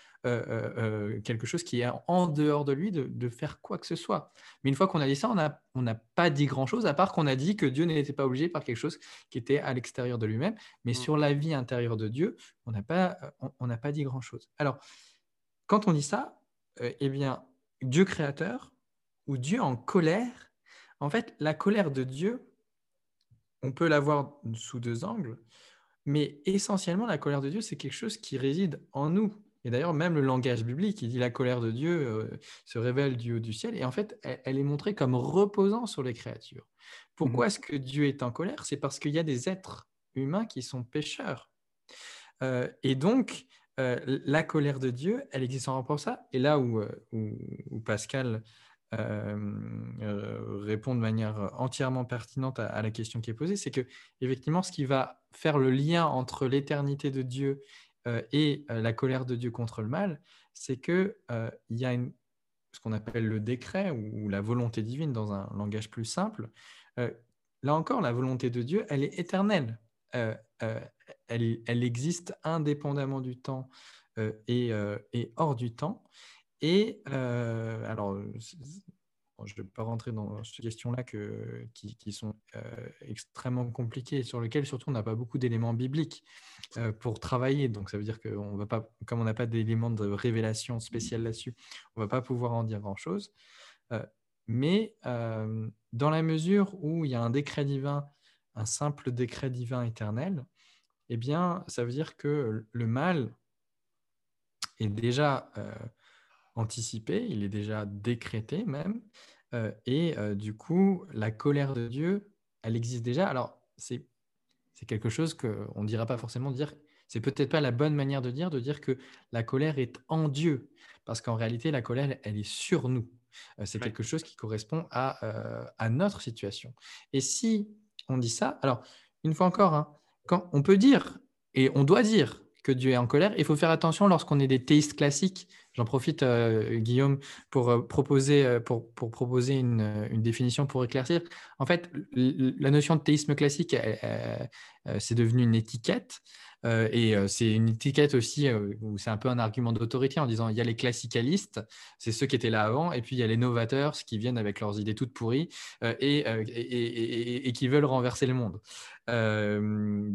quelque chose qui est en dehors de lui de, faire quoi que ce soit. Mais une fois qu'on a dit ça, on n'a pas dit grand-chose, à part qu'on a dit que Dieu n'était pas obligé par quelque chose qui était à l'extérieur de lui-même. Mais mmh. sur la vie intérieure de Dieu, on n'a pas, on, pas dit grand-chose. Alors, quand on dit ça, eh bien, Dieu créateur ou Dieu en colère, en fait, la colère de Dieu, on peut la voir sous deux angles, mais essentiellement, la colère de Dieu, c'est quelque chose qui réside en nous. Et d'ailleurs, même le langage biblique, il dit la colère de Dieu euh, se révèle du haut du ciel. Et en fait, elle, est montrée comme reposant sur les créatures. Pourquoi mmh est-ce que Dieu est en colère? C'est parce qu'il y a des êtres humains qui sont pécheurs. Euh, et donc, euh, la colère de Dieu, elle existe en rapport à ça. Et là où, où Pascal euh, répond de manière entièrement pertinente à, la question qui est posée, c'est que effectivement, ce qui va faire le lien entre l'éternité de Dieu et la colère de Dieu contre le mal, c'est que il y a ce qu'on appelle le décret ou, la volonté divine dans un langage plus simple. là encore, la volonté de Dieu, elle est éternelle. elle, existe indépendamment du temps et, hors du temps. Et euh, alors, je ne vais pas rentrer dans ces questions-là qui, sont euh, extrêmement compliquées et sur lesquelles surtout on n'a pas beaucoup d'éléments bibliques euh, pour travailler. Donc ça veut dire que comme on n'a pas d'éléments de révélation spéciale là-dessus, on ne va pas pouvoir en dire grand-chose. mais dans la mesure où il y a un décret divin, un simple décret divin éternel, eh bien ça veut dire que le mal est déjà anticipé, il est déjà décrété même. Euh, et euh, du coup, la colère de Dieu, elle existe déjà. Alors, c'est quelque chose qu'on ne dira pas forcément dire. C'est peut-être pas la bonne manière de dire, de dire que la colère est en Dieu. Parce qu'en réalité, la colère, elle est sur nous. Euh, c'est quelque chose qui correspond à, à, notre situation. Et si on dit ça, alors, une fois encore, hein, quand on peut dire, et on doit dire que Dieu est en colère, il faut faire attention lorsqu'on est des théistes classiques J'en profite, euh, Guillaume, pour euh, proposer, euh, pour proposer une, une, définition pour éclaircir. En fait, la notion de théisme classique, c'est devenu une étiquette. Et c'est une étiquette aussi où c'est un peu un argument d'autorité en disant il y a les classicalistes, c'est ceux qui étaient là avant, et puis il y a les novateurs, qui viennent avec leurs idées toutes pourries et, qui veulent renverser le monde.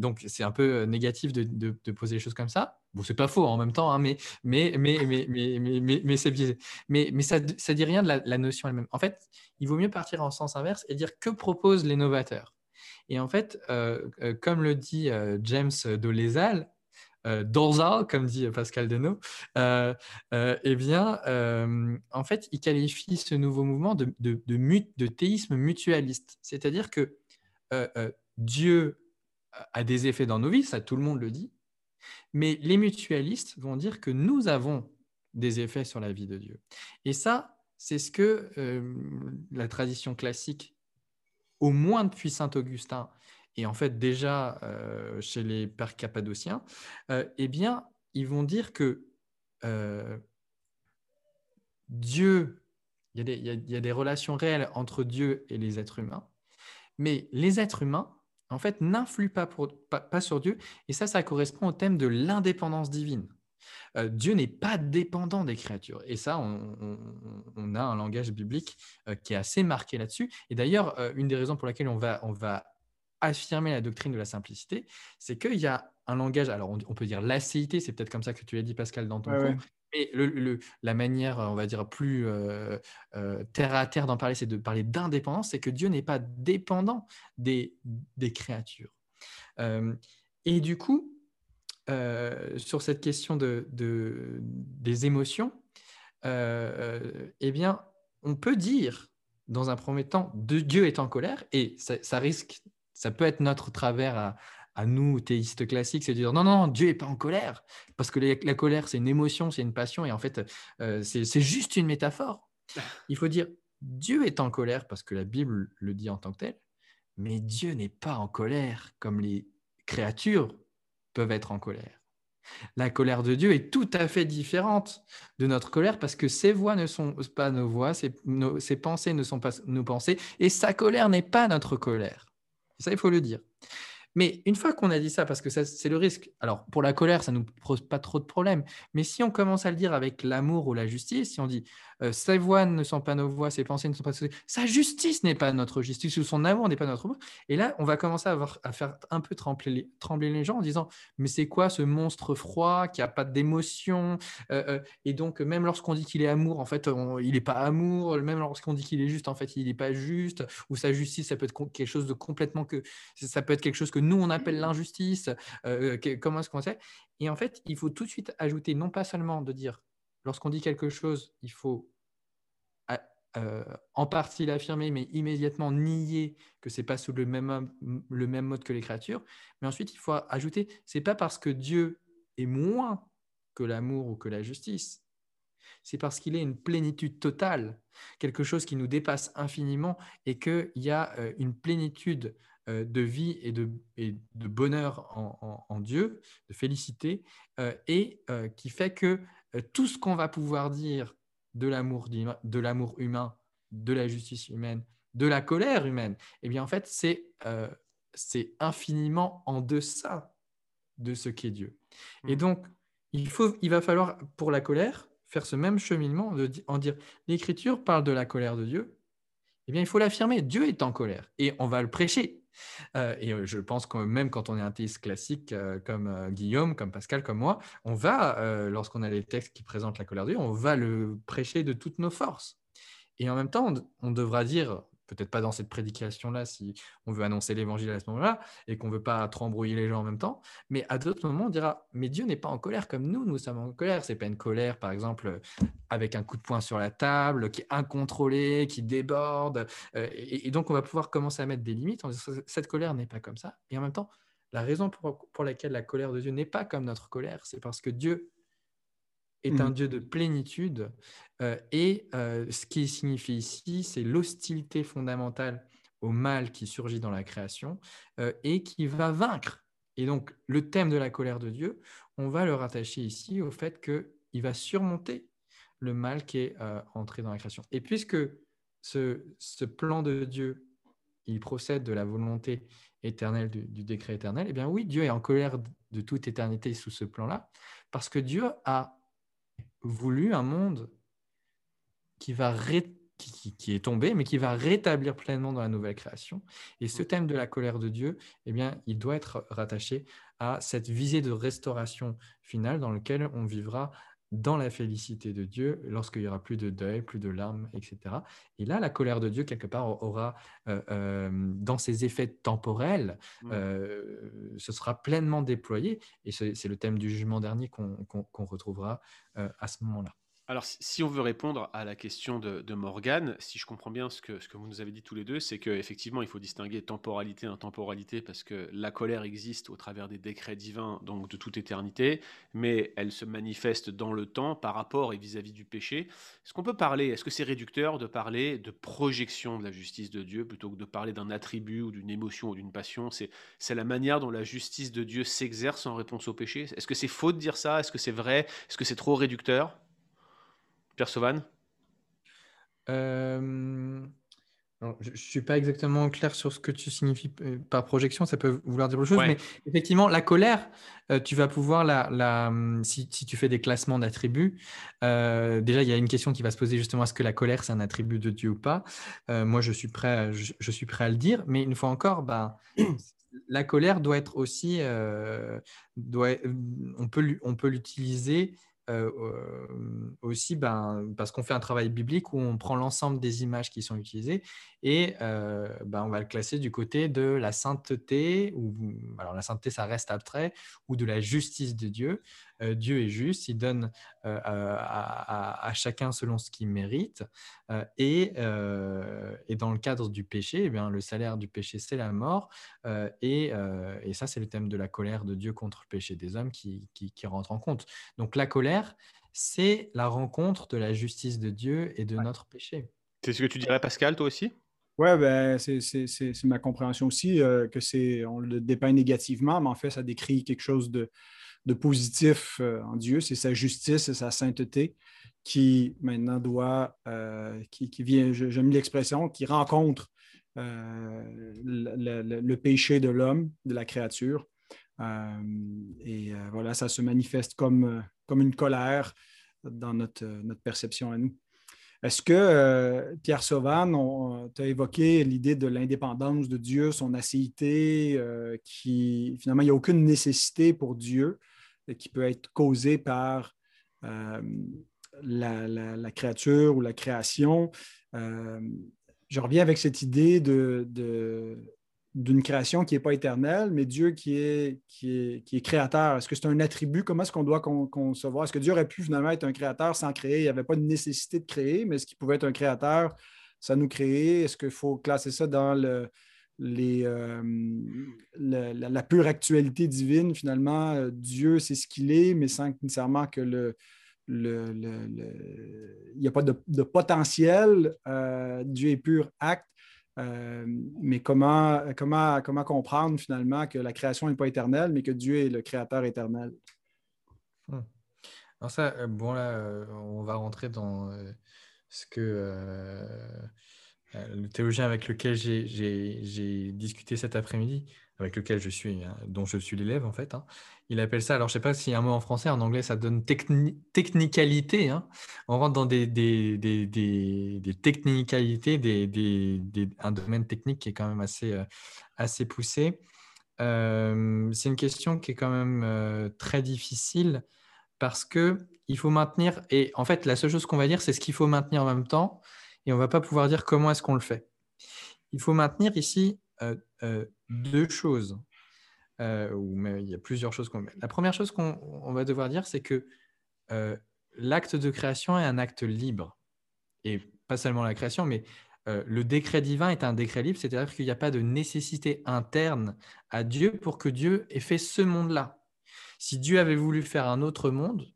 donc c'est un peu négatif de, poser les choses comme ça. Bon, c'est pas faux en même temps, hein, mais, mais, mais, mais, mais, mais, mais c'est biaisé. Mais, mais ça ne dit rien de la, notion elle-même. En fait, il vaut mieux partir en sens inverse et dire que proposent les novateurs? Et en fait, euh, euh, comme le dit euh, James Dolezal, euh, comme dit Pascal Denot, eh bien, en fait, il qualifie ce nouveau mouvement de, de, de, de théisme mutualiste. C'est-à-dire que Dieu a des effets dans nos vies, ça tout le monde le dit, mais les mutualistes vont dire que nous avons des effets sur la vie de Dieu. Et ça, c'est ce que euh, la tradition classique, au moins depuis Saint Augustin, et en fait déjà euh, chez les pères cappadociens, euh, eh bien, ils vont dire que Dieu, il y, a des relations réelles entre Dieu et les êtres humains, mais les êtres humains en fait, n'influe pas, pas, sur Dieu. Et ça, ça correspond au thème de l'indépendance divine. Euh, Dieu n'est pas dépendant des créatures. Et ça, on, a un langage biblique euh, qui est assez marqué là-dessus. Et d'ailleurs, euh, une des raisons pour laquelle on va, on va affirmer la doctrine de la simplicité, c'est qu'il y a un langage, alors on, peut dire l'acéité, c'est peut-être comme ça que tu l'as dit, Pascal, dans ton cours, mais le, la manière, on va dire, plus terre à terre d'en parler, c'est de parler d'indépendance, c'est que Dieu n'est pas dépendant des, des créatures. Et du coup, sur cette question de, de des émotions, eh bien, on peut dire, dans un premier temps, Dieu est en colère, et ça, risque, ça peut être notre travers à, nous, théistes classiques, c'est de dire non, non, Dieu n'est pas en colère, parce que la colère, c'est une émotion, c'est une passion, et en fait, euh, c'est juste une métaphore. Il faut dire Dieu est en colère, parce que la Bible le dit en tant que tel, mais Dieu n'est pas en colère comme les créatures peuvent être en colère. La colère de Dieu est tout à fait différente de notre colère parce que ses voix ne sont pas nos voix, ses, ses pensées ne sont pas nos pensées, et sa colère n'est pas notre colère. Ça, il faut le dire. Mais une fois qu'on a dit ça, parce que c'est le risque, alors pour la colère, ça ne nous pose pas trop de problèmes, mais si on commence à le dire avec l'amour ou la justice, si on dit euh, sa voix ne sont pas nos voix, ses pensées ne sont pas sa justice n'est pas notre justice, ou son amour n'est pas notre amour, et là, on va commencer à faire un peu trembler les, trembler les gens en disant mais c'est quoi ce monstre froid qui n'a pas d'émotion euh, euh, Et donc, même lorsqu'on dit qu'il est amour, en fait, il n'est pas amour, même lorsqu'on dit qu'il est juste, en fait, il n'est pas juste, ou sa justice, ça peut être quelque chose de complètement que ça peut être quelque chose que nous, on appelle l'injustice. Euh, comment est-ce qu'on sait Et en fait, il faut tout de suite ajouter, non pas seulement de dire, lorsqu'on dit quelque chose, il faut euh, en partie l'affirmer, mais immédiatement nier que c'est pas sous le même, mode que les créatures. Mais ensuite, il faut ajouter, c'est pas parce que Dieu est moins que l'amour ou que la justice, c'est parce qu'il est une plénitude totale, quelque chose qui nous dépasse infiniment et qu'il y a euh, une plénitude de vie et de, de bonheur en, Dieu, de félicité, euh, et euh, qui fait que tout ce qu'on va pouvoir dire de l'amour de l'amour humain, de la justice humaine, de la colère humaine, eh bien en fait c'est c'est infiniment en deçà de ce qu'est Dieu. Et mmh. donc il faut il va falloir pour la colère faire ce même cheminement de, en dire l'Écriture parle de la colère de Dieu. Eh bien il faut l'affirmer. Dieu est en colère et on va le prêcher. Euh, et euh, je pense que même quand on est un théiste classique euh, comme Guillaume, comme Pascal, comme moi, on va, lorsqu'on a les textes qui présentent la colère de Dieu, on va le prêcher de toutes nos forces. Et en même temps, on devra dire, peut-être pas dans cette prédication-là si on veut annoncer l'évangile à ce moment-là et qu'on veut pas trop embrouiller les gens en même temps. Mais à d'autres moments, on dira Mais Dieu n'est pas en colère comme nous, nous sommes en colère. C'est pas une colère, par exemple, avec un coup de poing sur la table, qui est incontrôlée, qui déborde. Euh, et, donc, on va pouvoir commencer à mettre des limites. Cette colère n'est pas comme ça. Et en même temps, la raison pour laquelle la colère de Dieu n'est pas comme notre colère, c'est parce que Dieu est un mmh. Dieu de plénitude. Euh, et euh, ce qui signifie ici, c'est l'hostilité fondamentale au mal qui surgit dans la création euh, et qui va vaincre. Et donc, le thème de la colère de Dieu, on va le rattacher ici au fait qu'il va surmonter le mal qui est entré dans la création. Et puisque ce, ce, plan de Dieu, il procède de la volonté éternelle du, du décret éternel, eh bien oui, Dieu est en colère de toute éternité sous ce plan-là, parce que Dieu a voulu un monde qui, va qui, est tombé, mais qui va rétablir pleinement dans la nouvelle création. Et ce thème de la colère de Dieu, eh bien, il doit être rattaché à cette visée de restauration finale dans laquelle on vivra dans la félicité de Dieu, lorsqu'il y aura plus de deuil, plus de larmes, etc. Et là, la colère de Dieu, quelque part, aura, euh, euh, dans ses effets temporels, mmh. euh, ce sera pleinement déployé. Et c'est le thème du jugement dernier qu'on retrouvera à ce moment-là. Alors, si on veut répondre à la question de, de Morgane, si je comprends bien ce que, vous nous avez dit tous les deux, c'est qu'effectivement, il faut distinguer temporalité et intemporalité parce que la colère existe au travers des décrets divins, donc de toute éternité, mais elle se manifeste dans le temps par rapport et vis-à-vis du péché. Est-ce qu'on peut parler, est-ce que c'est réducteur de parler de projection de la justice de Dieu plutôt que de parler d'un attribut ou d'une émotion ou d'une passion? C'est la manière dont la justice de Dieu s'exerce en réponse au péché? Est-ce que c'est faux de dire ça? Est-ce que c'est vrai? Est-ce que c'est trop réducteur? Pierre Sauvan euh, Je ne suis pas exactement clair sur ce que tu signifies euh, par projection, ça peut vouloir dire autre chose, mais effectivement, la colère, euh, tu vas pouvoir, la, hum, si, tu fais des classements d'attributs, déjà, il y a une question qui va se poser justement, est-ce que la colère, c'est un attribut de Dieu ou pas? Moi, je suis, prêt à, je, suis prêt à le dire, mais une fois encore, bah, la colère doit être aussi, doit, on peut l'utiliser euh, euh, aussi ben, parce qu'on fait un travail biblique où on prend l'ensemble des images qui sont utilisées et euh, ben, on va le classer du côté de la sainteté, ou alors la sainteté ça reste abstrait, ou de la justice de Dieu. Dieu est juste, il donne à, chacun selon ce qu'il mérite. Et, et, dans le cadre du péché, eh bien, le salaire du péché, c'est la mort. Et, et, ça, c'est le thème de la colère de Dieu contre le péché des hommes qui, qui, qui rentre en compte. Donc la colère, c'est la rencontre de la justice de Dieu et de notre péché. C'est ce que tu dirais, Pascal, toi aussi? Oui, ben, c'est ma compréhension aussi que c'est on le dépeint négativement, mais en fait, ça décrit quelque chose de, de positif euh, en Dieu, c'est sa justice et sa sainteté qui maintenant doit, euh, qui, vient, j'aime l'expression, qui rencontre le, péché de l'homme, de la créature. et voilà, ça se manifeste comme, comme une colère dans notre, notre perception à nous. Est-ce que, Pierre Sauvan, tu as évoqué l'idée de l'indépendance de Dieu, son acéité, qui finalement, il n'y a aucune nécessité pour Dieu qui peut être causée par la, créature ou la création. Euh, je reviens avec cette idée de, d'une création qui n'est pas éternelle, mais Dieu qui est, qui est, créateur. Est-ce que c'est un attribut? Comment est-ce qu'on doit concevoir? Est-ce que Dieu aurait pu finalement être un créateur sans créer? Il n'y avait pas de nécessité de créer, mais est-ce qu'il pouvait être un créateur sans nous créer? Est-ce qu'il faut classer ça dans le, euh, la, pure actualité divine? Finalement, euh, Dieu, c'est ce qu'il est, mais sans nécessairement que le, il n'y a pas de, potentiel. Euh, Dieu est pur acte. Mais comment, comment, comment comprendre finalement que la création n'est pas éternelle, mais que Dieu est le créateur éternel? Hmm. Alors ça, bon là, on va rentrer dans ce que le théologien avec lequel j'ai discuté cet après-midi, avec lequel je suis, hein, dont je suis l'élève en fait, hein, il appelle ça, alors je ne sais pas s'il y a un mot en français, en anglais ça donne technicalité. Hein. On rentre dans des, technicalités, un domaine technique qui est quand même assez, euh, assez poussé. Euh, c'est une question qui est quand même euh, très difficile parce que il faut maintenir, et en fait la seule chose qu'on va dire c'est ce qu'il faut maintenir en même temps, et on ne va pas pouvoir dire comment est-ce qu'on le fait. Il faut maintenir ici deux choses. Euh, ou il y a plusieurs choses qu'on La première chose qu'on va devoir dire, c'est que euh, l'acte de création est un acte libre. Et pas seulement la création, mais euh, le décret divin est un décret libre, c'est-à-dire qu'il n'y a pas de nécessité interne à Dieu pour que Dieu ait fait ce monde-là. Si Dieu avait voulu faire un autre monde,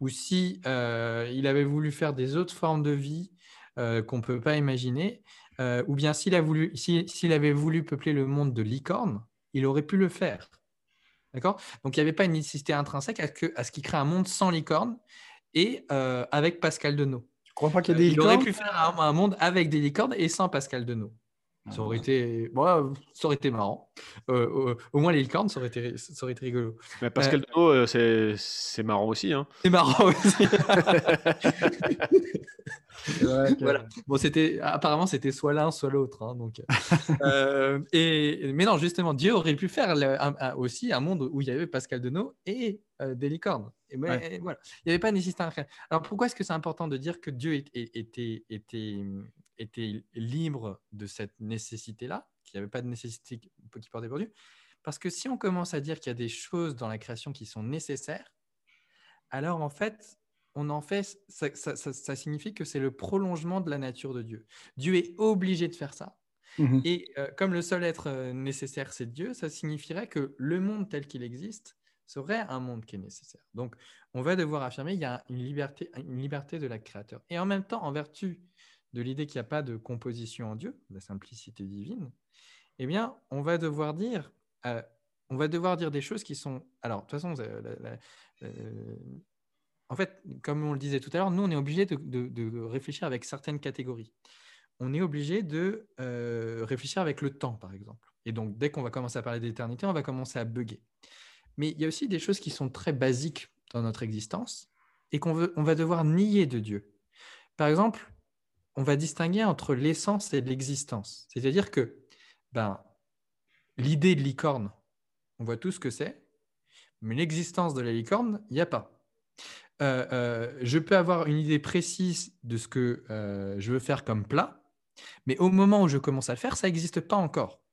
ou si il avait voulu faire des autres formes de vie qu'on ne peut pas imaginer, ou bien s'il avait voulu peupler le monde de licornes, il aurait pu le faire. D'accord? Donc, il n'y avait pas une nécessité intrinsèque à, ce qu'il crée un monde sans licorne et euh, avec Pascal Denot. Je crois pas qu'il y des euh, Il aurait pu faire un, monde avec des licornes et sans Pascal Denot. Ça aurait, été, ça aurait été marrant. Euh, au moins, les licornes, ça aurait été, ça aurait été rigolo. Mais Pascal Denot, c'est marrant aussi. Hein. C'est marrant aussi. voilà. Bon, c'était apparemment c'était soit l'un soit l'autre. Hein, donc, euh, et mais non, justement, Dieu aurait pu faire aussi un monde où il y avait Pascal Denot et euh, des licornes. Et, voilà, il n'y avait pas nécessité. Alors pourquoi est-ce que c'est important de dire que Dieu était, était, était libre de cette nécessité-là, qu'il n'y avait pas de nécessité qui portait pour Dieu Parce que si on commence à dire qu'il y a des choses dans la création qui sont nécessaires, alors en fait, on en fait, ça, signifie que c'est le prolongement de la nature de Dieu. Dieu est obligé de faire ça. Mmh Et euh, comme le seul être euh, nécessaire, c'est Dieu, ça signifierait que le monde tel qu'il existe serait un monde qui est nécessaire. Donc, on va devoir affirmer qu'il y a une liberté, une liberté de la créateur. Et en même temps, en vertu de l'idée qu'il n'y a pas de composition en Dieu, la simplicité divine, eh bien, on va devoir dire, euh, on va devoir dire des choses qui sont. Alors, de toute façon, en fait, comme on le disait tout à l'heure, nous, on est obligé de, réfléchir avec certaines catégories. On est obligé de euh, réfléchir avec le temps, par exemple. Et donc, dès qu'on va commencer à parler d'éternité, on va commencer à bugger. Mais il y a aussi des choses qui sont très basiques dans notre existence et qu'on on va devoir nier de Dieu. Par exemple, on va distinguer entre l'essence et l'existence. C'est-à-dire que ben, l'idée de licorne, on voit tout ce que c'est, mais l'existence de la licorne, il n'y a pas. Euh, euh, je peux avoir une idée précise de ce que euh, je veux faire comme plat, mais au moment où je commence à le faire, ça n'existe pas encore.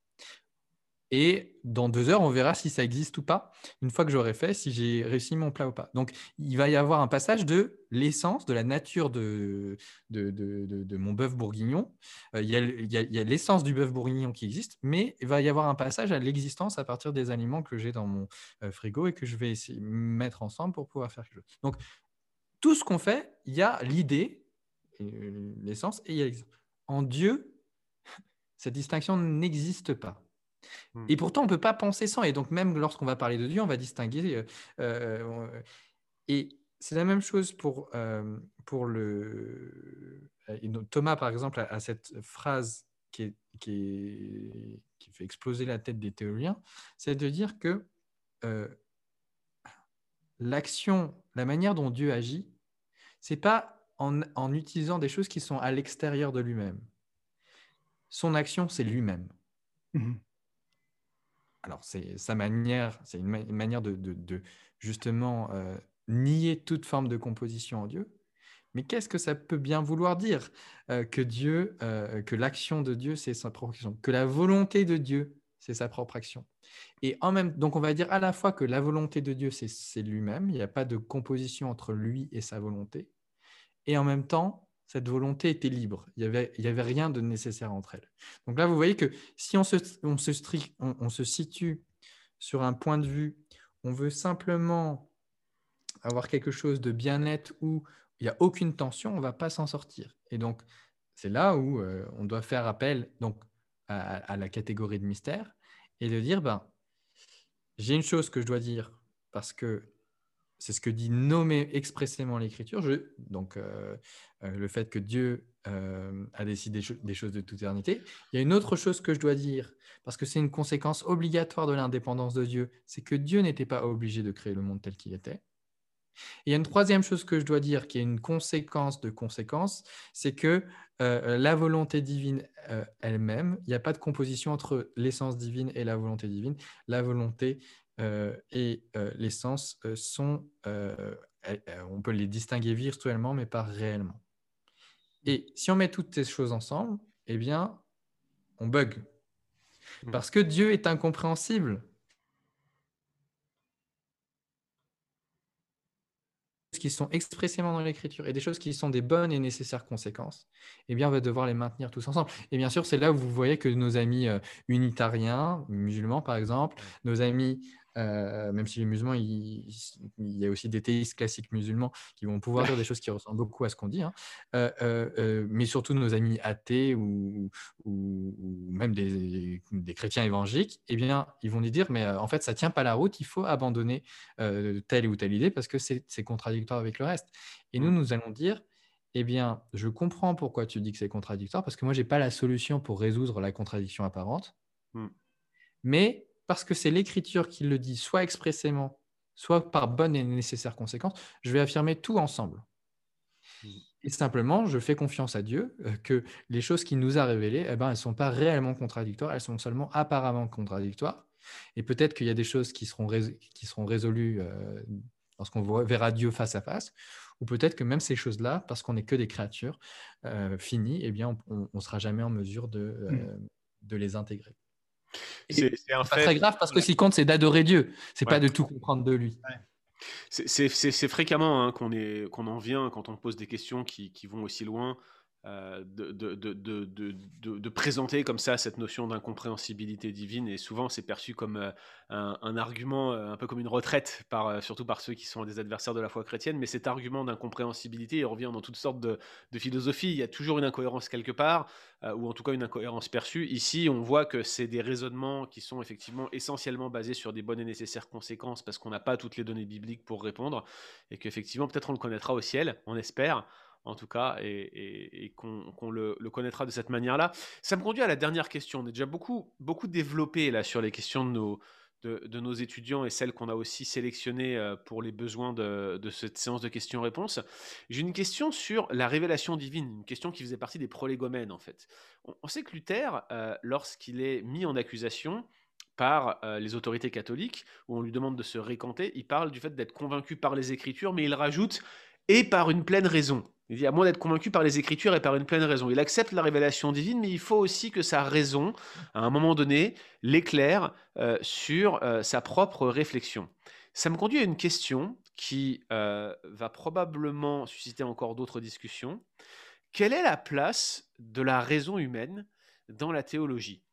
Et dans deux heures, on verra si ça existe ou pas, une fois que j'aurai fait, si j'ai réussi mon plat ou pas. Donc, il va y avoir un passage de l'essence, de la nature de, de, mon bœuf bourguignon. il y a l'essence du bœuf bourguignon qui existe, mais il va y avoir un passage à l'existence à partir des aliments que j'ai dans mon frigo et que je vais essayer de mettre ensemble pour pouvoir faire quelque chose. Donc, tout ce qu'on fait, il y a l'idée, l'essence, et il y a l'existence. En Dieu, cette distinction n'existe pas. Hmm. Et pourtant, on ne peut pas penser sans. Et donc, même lorsqu'on va parler de Dieu, on va distinguer. Euh, euh, et c'est la même chose pour, euh, pour le. Thomas, par exemple, a, cette phrase qui, fait exploser la tête des théologiens, c'est de dire que euh, l'action, la manière dont Dieu agit, c'est pas en, utilisant des choses qui sont à l'extérieur de lui-même. Son action, c'est lui-même. Mhm. Alors, c'est sa manière, c'est une, manière de, justement euh, nier toute forme de composition en Dieu. Mais qu'est-ce que ça peut bien vouloir dire euh, que Dieu, euh, que l'action de Dieu, c'est sa propre action, que la volonté de Dieu, c'est sa propre action? Et en même, donc on va dire à la fois que la volonté de Dieu, c'est lui-même, il n'y a pas de composition entre lui et sa volonté, et en même temps, cette volonté était libre. Il n'y avait, y avait rien de nécessaire entre elles. Donc là, vous voyez que si on se, situe sur un point de vue, on veut simplement avoir quelque chose de bien net où il n'y a aucune tension, on ne va pas s'en sortir. Et donc, c'est là où euh, on doit faire appel donc, à, la catégorie de mystère et de dire, ben, j'ai une chose que je dois dire parce que c'est ce que dit nommer expressément l'Écriture. Donc, euh, euh, le fait que Dieu euh, a décidé des choses de toute éternité. Il y a une autre chose que je dois dire, parce que c'est une conséquence obligatoire de l'indépendance de Dieu, c'est que Dieu n'était pas obligé de créer le monde tel qu'il était. Et il y a une troisième chose que je dois dire, qui est une conséquence de conséquence, c'est que la volonté divine elle-même, il n'y a pas de composition entre l'essence divine et la volonté divine. La volonté et euh, l'essence euh, sont, on peut les distinguer virtuellement, mais pas réellement. Et si on met toutes ces choses ensemble, eh bien, on bug. Hmm. Parce que Dieu est incompréhensible. qui sont expressément dans l'écriture et des choses qui sont des bonnes et nécessaires conséquences, eh bien, on va devoir les maintenir tous ensemble. Et bien sûr, c'est là où vous voyez que nos amis unitariens, musulmans par exemple, nos amis euh, même si les musulmans, il, y a aussi des théistes classiques musulmans qui vont pouvoir dire des choses qui ressemblent beaucoup à ce qu'on dit, hein. euh, euh, mais surtout nos amis athées ou, ou, même des, des, chrétiens évangéliques, eh bien, ils vont nous dire, mais en fait, ça tient pas la route, il faut abandonner telle ou telle idée parce que c'est contradictoire avec le reste. Et nous, mmh. nous allons dire, eh bien, je comprends pourquoi tu dis que c'est contradictoire, parce que moi, je n'ai pas la solution pour résoudre la contradiction apparente. Mmh. Mais parce que c'est l'écriture qui le dit, soit expressément, soit par bonne et nécessaire conséquence, je vais affirmer tout ensemble. Et simplement, je fais confiance à Dieu euh, que les choses qu'il nous a révélées, eh ben, elles ne sont pas réellement contradictoires, elles sont seulement apparemment contradictoires. Et peut-être qu'il y a des choses qui seront, qui seront résolues euh, lorsqu'on verra Dieu face à face, ou peut-être que même ces choses-là, parce qu'on n'est que des créatures euh, finies, eh bien, on ne sera jamais en mesure de, hmm. de les intégrer. C'est pas très grave parce que ce qui compte, c'est d'adorer Dieu. C'est pas de tout comprendre de lui. C'est fréquemment hein, qu'on en vient quand on pose des questions qui, qui vont aussi loin. Euh, de, de, de, de, présenter comme ça cette notion d'incompréhensibilité divine. Et souvent c'est perçu comme euh, un, argument euh, un peu comme une retraite par, surtout par ceux qui sont des adversaires de la foi chrétienne. Mais cet argument d'incompréhensibilité il revient dans toutes sortes de, philosophies. Il y a toujours une incohérence quelque part ou en tout cas une incohérence perçue. Ici on voit que c'est des raisonnements qui sont effectivement essentiellement basés sur des bonnes et nécessaires conséquences parce qu'on n'a pas toutes les données bibliques pour répondre et qu'effectivement peut-être on le connaîtra au ciel on espère en tout cas, et, qu'on le, connaîtra de cette manière-là. Ça me conduit à la dernière question. On est déjà beaucoup, beaucoup développé là sur les questions de nos, de, nos étudiants et celles qu'on a aussi sélectionnées euh, pour les besoins de, cette séance de questions-réponses. J'ai une question sur la révélation divine, une question qui faisait partie des prolégomènes en fait. On, sait que Luther, euh, lorsqu'il est mis en accusation, par euh, les autorités catholiques, où on lui demande de se récanter, il parle du fait d'être convaincu par les Écritures, mais il rajoute et par une pleine raison. Il dit, à moins d'être convaincu par les Écritures et par une pleine raison. Il accepte la révélation divine, mais il faut aussi que sa raison, à un moment donné, l'éclaire euh, sur euh, sa propre réflexion. Ça me conduit à une question qui euh, va probablement susciter encore d'autres discussions. Quelle est la place de la raison humaine dans la théologie?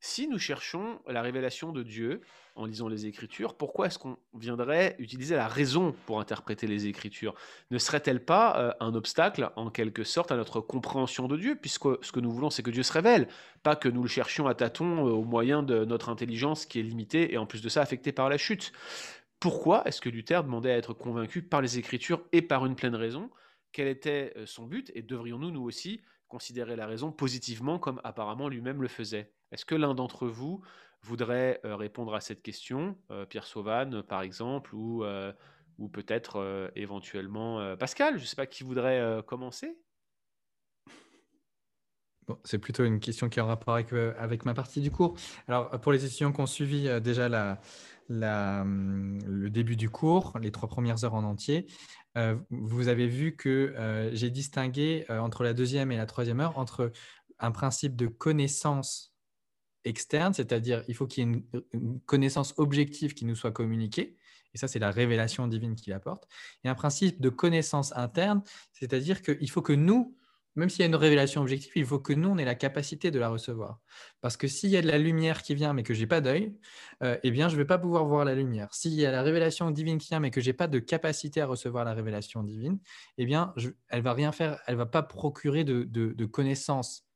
Si nous cherchons la révélation de Dieu en lisant les Écritures, pourquoi est-ce qu'on viendrait utiliser la raison pour interpréter les Écritures? Ne serait-elle pas euh, un obstacle, en quelque sorte, à notre compréhension de Dieu, puisque ce que nous voulons, c'est que Dieu se révèle, pas que nous le cherchions à tâtons euh, au moyen de notre intelligence qui est limitée et en plus de ça affectée par la chute. Pourquoi est-ce que Luther demandait à être convaincu par les Écritures et par une pleine raison? Quel était euh, son but? Et devrions-nous, nous aussi, considérer la raison positivement comme apparemment lui-même le faisait? Est-ce que l'un d'entre vous voudrait répondre à cette question Pierre Sauvanne, par exemple, ou, ou peut-être éventuellement Pascal Je ne sais pas qui voudrait commencer c'est plutôt une question qui est en rapport avec, avec, ma partie du cours. Alors, pour les étudiants qui ont suivi déjà la, la, hum, le début du cours, les trois premières heures en entier, vous avez vu que j'ai distingué entre la deuxième et la troisième heure entre un principe de connaissance externe, c'est-à-dire il faut qu'il y ait une, connaissance objective qui nous soit communiquée, et ça c'est la révélation divine qui apporte, et un principe de connaissance interne, c'est-à-dire qu'il faut que nous, même s'il y a une révélation objective, il faut que nous, on ait la capacité de la recevoir. Parce que s'il y a de la lumière qui vient mais que je n'ai pas d'œil, euh, eh bien je ne vais pas pouvoir voir la lumière. S'il y a la révélation divine qui vient mais que je n'ai pas de capacité à recevoir la révélation divine, eh bien elle va rien faire, elle va pas procurer de, connaissances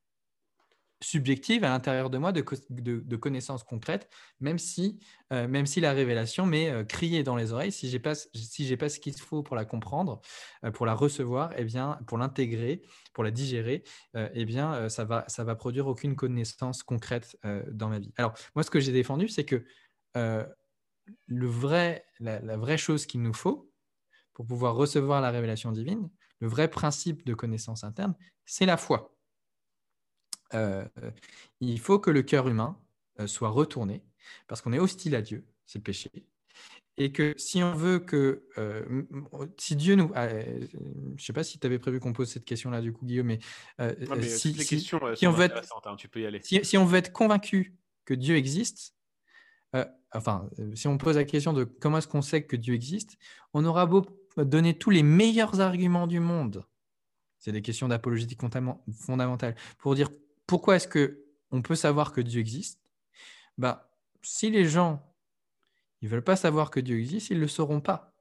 subjective à l'intérieur de moi de, de, connaissances concrètes, même si, euh, même si la révélation m'est euh, criée dans les oreilles, si je n'ai pas, si pas ce qu'il faut pour la comprendre, euh, pour la recevoir, et eh bien, pour l'intégrer, pour la digérer, eh bien, ça va, ça va produire aucune connaissance concrète dans ma vie. Alors, moi, ce que j'ai défendu, c'est que le vrai, la vraie chose qu'il nous faut pour pouvoir recevoir la révélation divine, le vrai principe de connaissance interne, c'est la foi. Euh, il faut que le cœur humain euh, soit retourné, parce qu'on est hostile à Dieu, c'est le péché. Et que si on veut que, euh, si Dieu nous, je ne sais pas si tu avais prévu qu'on pose cette question-là du coup, Guillaume, mais, si, on veut être, hein, tu peux y aller. Si, on veut être convaincu que Dieu existe, enfin, si on pose la question de comment est-ce qu'on sait que Dieu existe, on aura beau donner tous les meilleurs arguments du monde, c'est des questions d'apologétique fondamentale, pour dire pourquoi est-ce que on peut savoir que Dieu existe? Bah, Si les gens ne veulent pas savoir que Dieu existe, ils ne le sauront pas.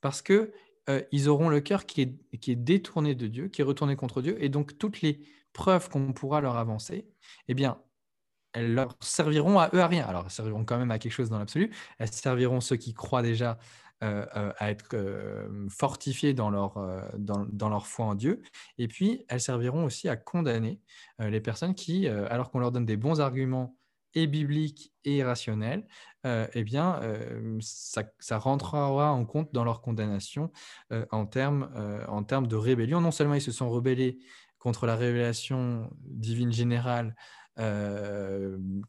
Parce qu'ils euh, auront le cœur qui est, qui est détourné de Dieu, qui est retourné contre Dieu. Et donc, toutes les preuves qu'on pourra leur avancer, eh bien, elles leur serviront à eux à rien. Alors, elles serviront quand même à quelque chose dans l'absolu. Elles serviront ceux qui croient déjà à être euh, fortifiées dans leur, dans, leur foi en Dieu. Et puis, elles serviront aussi à condamner les personnes qui, alors qu'on leur donne des bons arguments et bibliques et rationnels, eh bien, ça, ça, rentrera en compte dans leur condamnation en termes en termes de rébellion. Non seulement ils se sont rebellés contre la révélation divine générale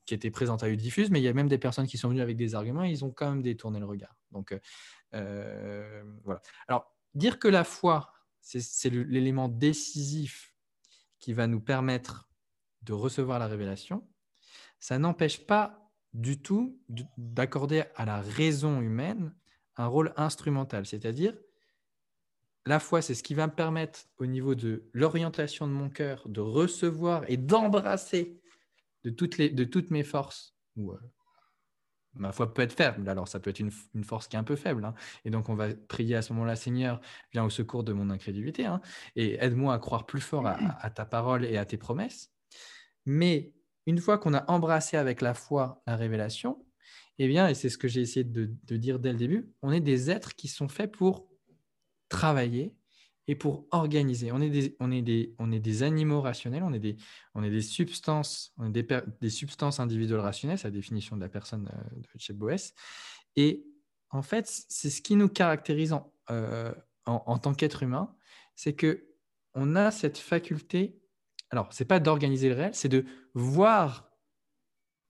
qui était présente à eux diffuse, mais il y a même des personnes qui sont venues avec des arguments et ils ont quand même détourné le regard. Donc, euh, voilà. Alors, dire que la foi, c'est l'élément décisif qui va nous permettre de recevoir la révélation, ça n'empêche pas du tout d'accorder à la raison humaine un rôle instrumental. C'est-à-dire, la foi, c'est ce qui va me permettre, au niveau de l'orientation de mon cœur, de recevoir et d'embrasser de, toutes mes forces, euh, ma foi peut être faible. Alors, ça peut être une, force qui est un peu faible. Hein. Et donc, on va prier à ce moment-là, Seigneur, viens au secours de mon incrédulité hein, et aide-moi à croire plus fort à, ta parole et à tes promesses. Mais une fois qu'on a embrassé avec la foi la révélation, eh bien, et c'est ce que j'ai essayé de dire dès le début, on est des êtres qui sont faits pour travailler et pour organiser. On est des, on est des, on est des animaux rationnels, on est des, on est des substances, on est des, substances individuelles rationnelles, c'est la définition de la personne euh, de chez. Et en fait, c'est ce qui nous caractérise en, euh, en, tant qu'être humain, c'est que on a cette faculté. Alors, c'est pas d'organiser le réel, c'est de voir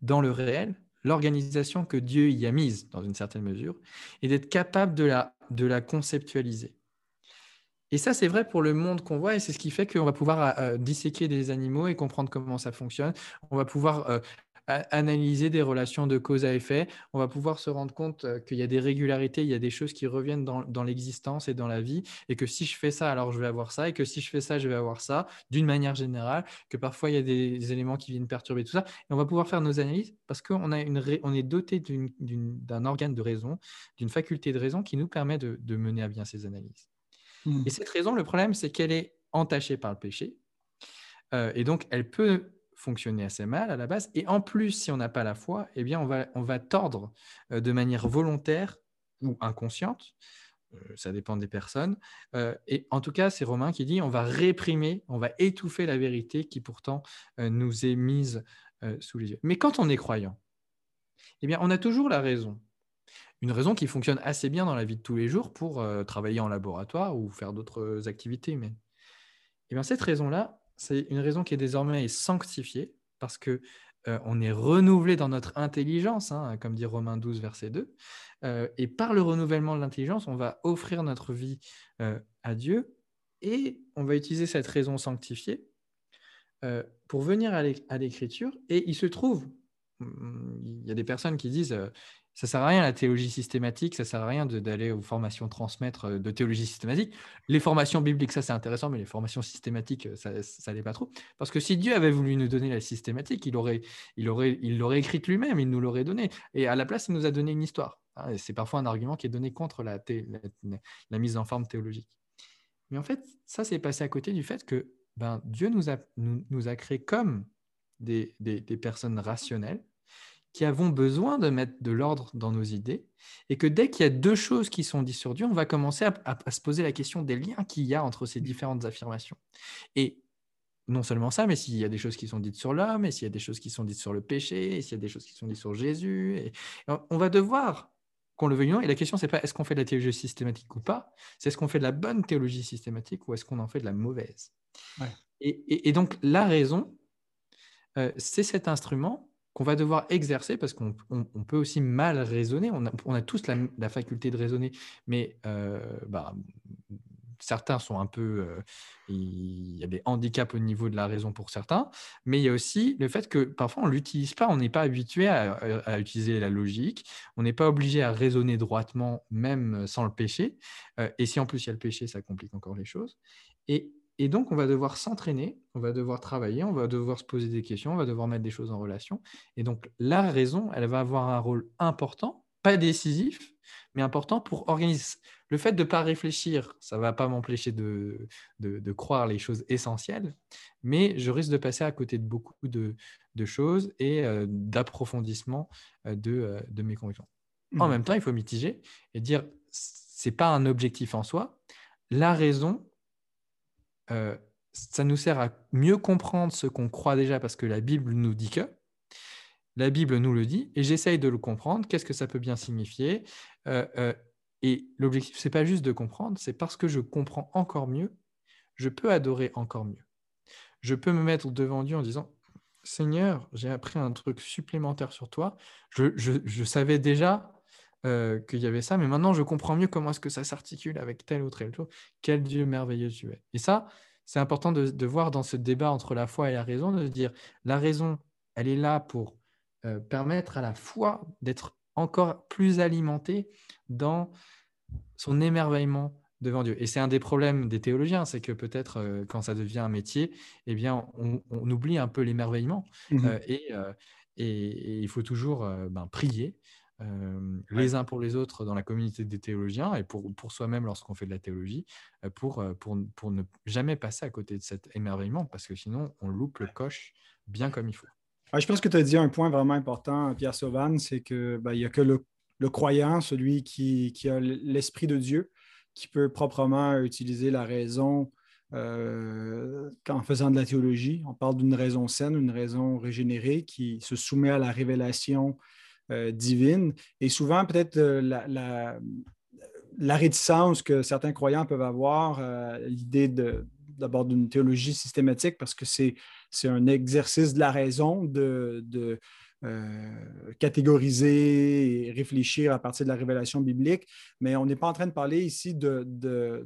dans le réel l'organisation que Dieu y a mise dans une certaine mesure et d'être capable de la, de la conceptualiser. Et ça, c'est vrai pour le monde qu'on voit, et c'est ce qui fait qu'on va pouvoir euh, disséquer des animaux et comprendre comment ça fonctionne. On va pouvoir euh, analyser des relations de cause à effet. On va pouvoir se rendre compte euh, qu'il y a des régularités, il y a des choses qui reviennent dans, l'existence et dans la vie, et que si je fais ça, alors je vais avoir ça, et que si je fais ça, je vais avoir ça, d'une manière générale, que parfois il y a des, éléments qui viennent perturber tout ça. Et on va pouvoir faire nos analyses parce qu'on on est doté d'un organe de raison, d'une faculté de raison qui nous permet de mener à bien ces analyses. Hmm. Et cette raison, le problème, c'est qu'elle est entachée par le péché. Euh, et donc, elle peut fonctionner assez mal à la base. Et en plus, si on n'a pas la foi, eh bien, on va, on va tordre euh, de manière volontaire ou inconsciente ça dépend des personnes. et en tout cas, c'est Romain qui dit on va réprimer, on va étouffer la vérité qui pourtant nous est mise sous les yeux. Mais quand on est croyant, eh bien, on a toujours la raison. Une raison qui fonctionne assez bien dans la vie de tous les jours pour travailler en laboratoire ou faire d'autres activités humaines. Eh bien, cette raison-là, c'est une raison qui est désormais sanctifiée parce que on est renouvelé dans notre intelligence, hein, comme dit Romains 12, verset 2. et par le renouvellement de l'intelligence, on va offrir notre vie à Dieu et on va utiliser cette raison sanctifiée pour venir à l'écriture. Et il se trouve, mmh, il y a des personnes qui disent ça sert à rien la théologie systématique, ça sert à rien d'aller aux formations transmettre euh, de théologie systématique. Les formations bibliques, ça c'est intéressant, mais les formations systématiques, euh, ça, ça n'est pas trop. Parce que si Dieu avait voulu nous donner la systématique, il aurait, il aurait, il l'aurait écrite lui-même, il nous l'aurait donné. Et à la place, il nous a donné une histoire. Hein, c'est parfois un argument qui est donné contre la, la, mise en forme théologique. Mais en fait, ça c'est passé à côté du fait que ben, Dieu nous a, nous, nous a créés comme des, des personnes rationnelles qui avons besoin de mettre de l'ordre dans nos idées, et que dès qu'il y a deux choses qui sont dites sur Dieu, on va commencer à, se poser la question des liens qu'il y a entre ces différentes affirmations. Et non seulement ça, mais s'il y a des choses qui sont dites sur l'homme, et s'il y a des choses qui sont dites sur le péché, et s'il y a des choses qui sont dites sur Jésus, et, on va devoir, qu'on le veuille ou non, et la question, c'est pas est-ce qu'on fait de la théologie systématique ou pas, c'est est-ce qu'on fait de la bonne théologie systématique ou est-ce qu'on en fait de la mauvaise? Et, donc, la raison, euh, c'est cet instrument qu'on va devoir exercer parce qu'on peut aussi mal raisonner. On a, tous la, faculté de raisonner, mais euh, bah, certains sont un peu... Euh, il y a des handicaps au niveau de la raison pour certains, mais il y a aussi le fait que parfois on ne l'utilise pas, on n'est pas habitué à, utiliser la logique, on n'est pas obligé à raisonner droitement même sans le péché, euh, et si en plus il y a le péché, ça complique encore les choses. Et et donc, on va devoir s'entraîner, on va devoir travailler, on va devoir se poser des questions, on va devoir mettre des choses en relation. Et donc, la raison, elle va avoir un rôle important, pas décisif, mais important pour organiser. Le fait de ne pas réfléchir, ça ne va pas m'empêcher de, de, croire les choses essentielles, mais je risque de passer à côté de beaucoup de, de choses et euh, d'approfondissement euh, de, euh, de, mes convictions. En mmh. même temps, il faut mitiger et dire, ce n'est pas un objectif en soi. La raison, euh, ça nous sert à mieux comprendre ce qu'on croit déjà parce que la Bible nous dit que. La Bible nous le dit et j'essaye de le comprendre. Qu'est-ce que ça peut bien signifier? Euh, euh, Et l'objectif, c'est pas juste de comprendre, c'est parce que je comprends encore mieux, je peux adorer encore mieux. Je peux me mettre devant Dieu en disant Seigneur, j'ai appris un truc supplémentaire sur toi. Je, savais déjà qu'il y avait ça, mais maintenant je comprends mieux comment est-ce que ça s'articule avec tel ou tel chose. Quel Dieu merveilleux tu es. Et ça, c'est important de, voir dans ce débat entre la foi et la raison, de se dire la raison, elle est là pour euh, permettre à la foi d'être encore plus alimentée dans son émerveillement devant Dieu. Et c'est un des problèmes des théologiens, c'est que peut-être euh, quand ça devient un métier, eh bien, on, oublie un peu l'émerveillement. Mmh euh, et, et, il faut toujours ben, prier euh, les uns pour les autres dans la communauté des théologiens et pour, pour soi-même lorsqu'on fait de la théologie, euh, pour, euh, pour, pour, ne jamais passer à côté de cet émerveillement, parce que sinon on loupe le coche bien comme il faut. je pense que tu as dit un point vraiment important, Pierre Sauvan, c'est qu'il ben, n'y a que le, le, croyant, celui qui, qui a l'Esprit de Dieu, qui peut proprement utiliser la raison en faisant de la théologie. On parle d'une raison saine, une raison régénérée qui se soumet à la révélation divine. Et souvent, peut-être euh, la, la, réticence que certains croyants peuvent avoir, euh, l'idée d'abord d'une théologie systématique, parce que c'est un exercice de la raison de, de catégoriser et réfléchir à partir de la révélation biblique, mais on n'est pas en train de parler ici de, de,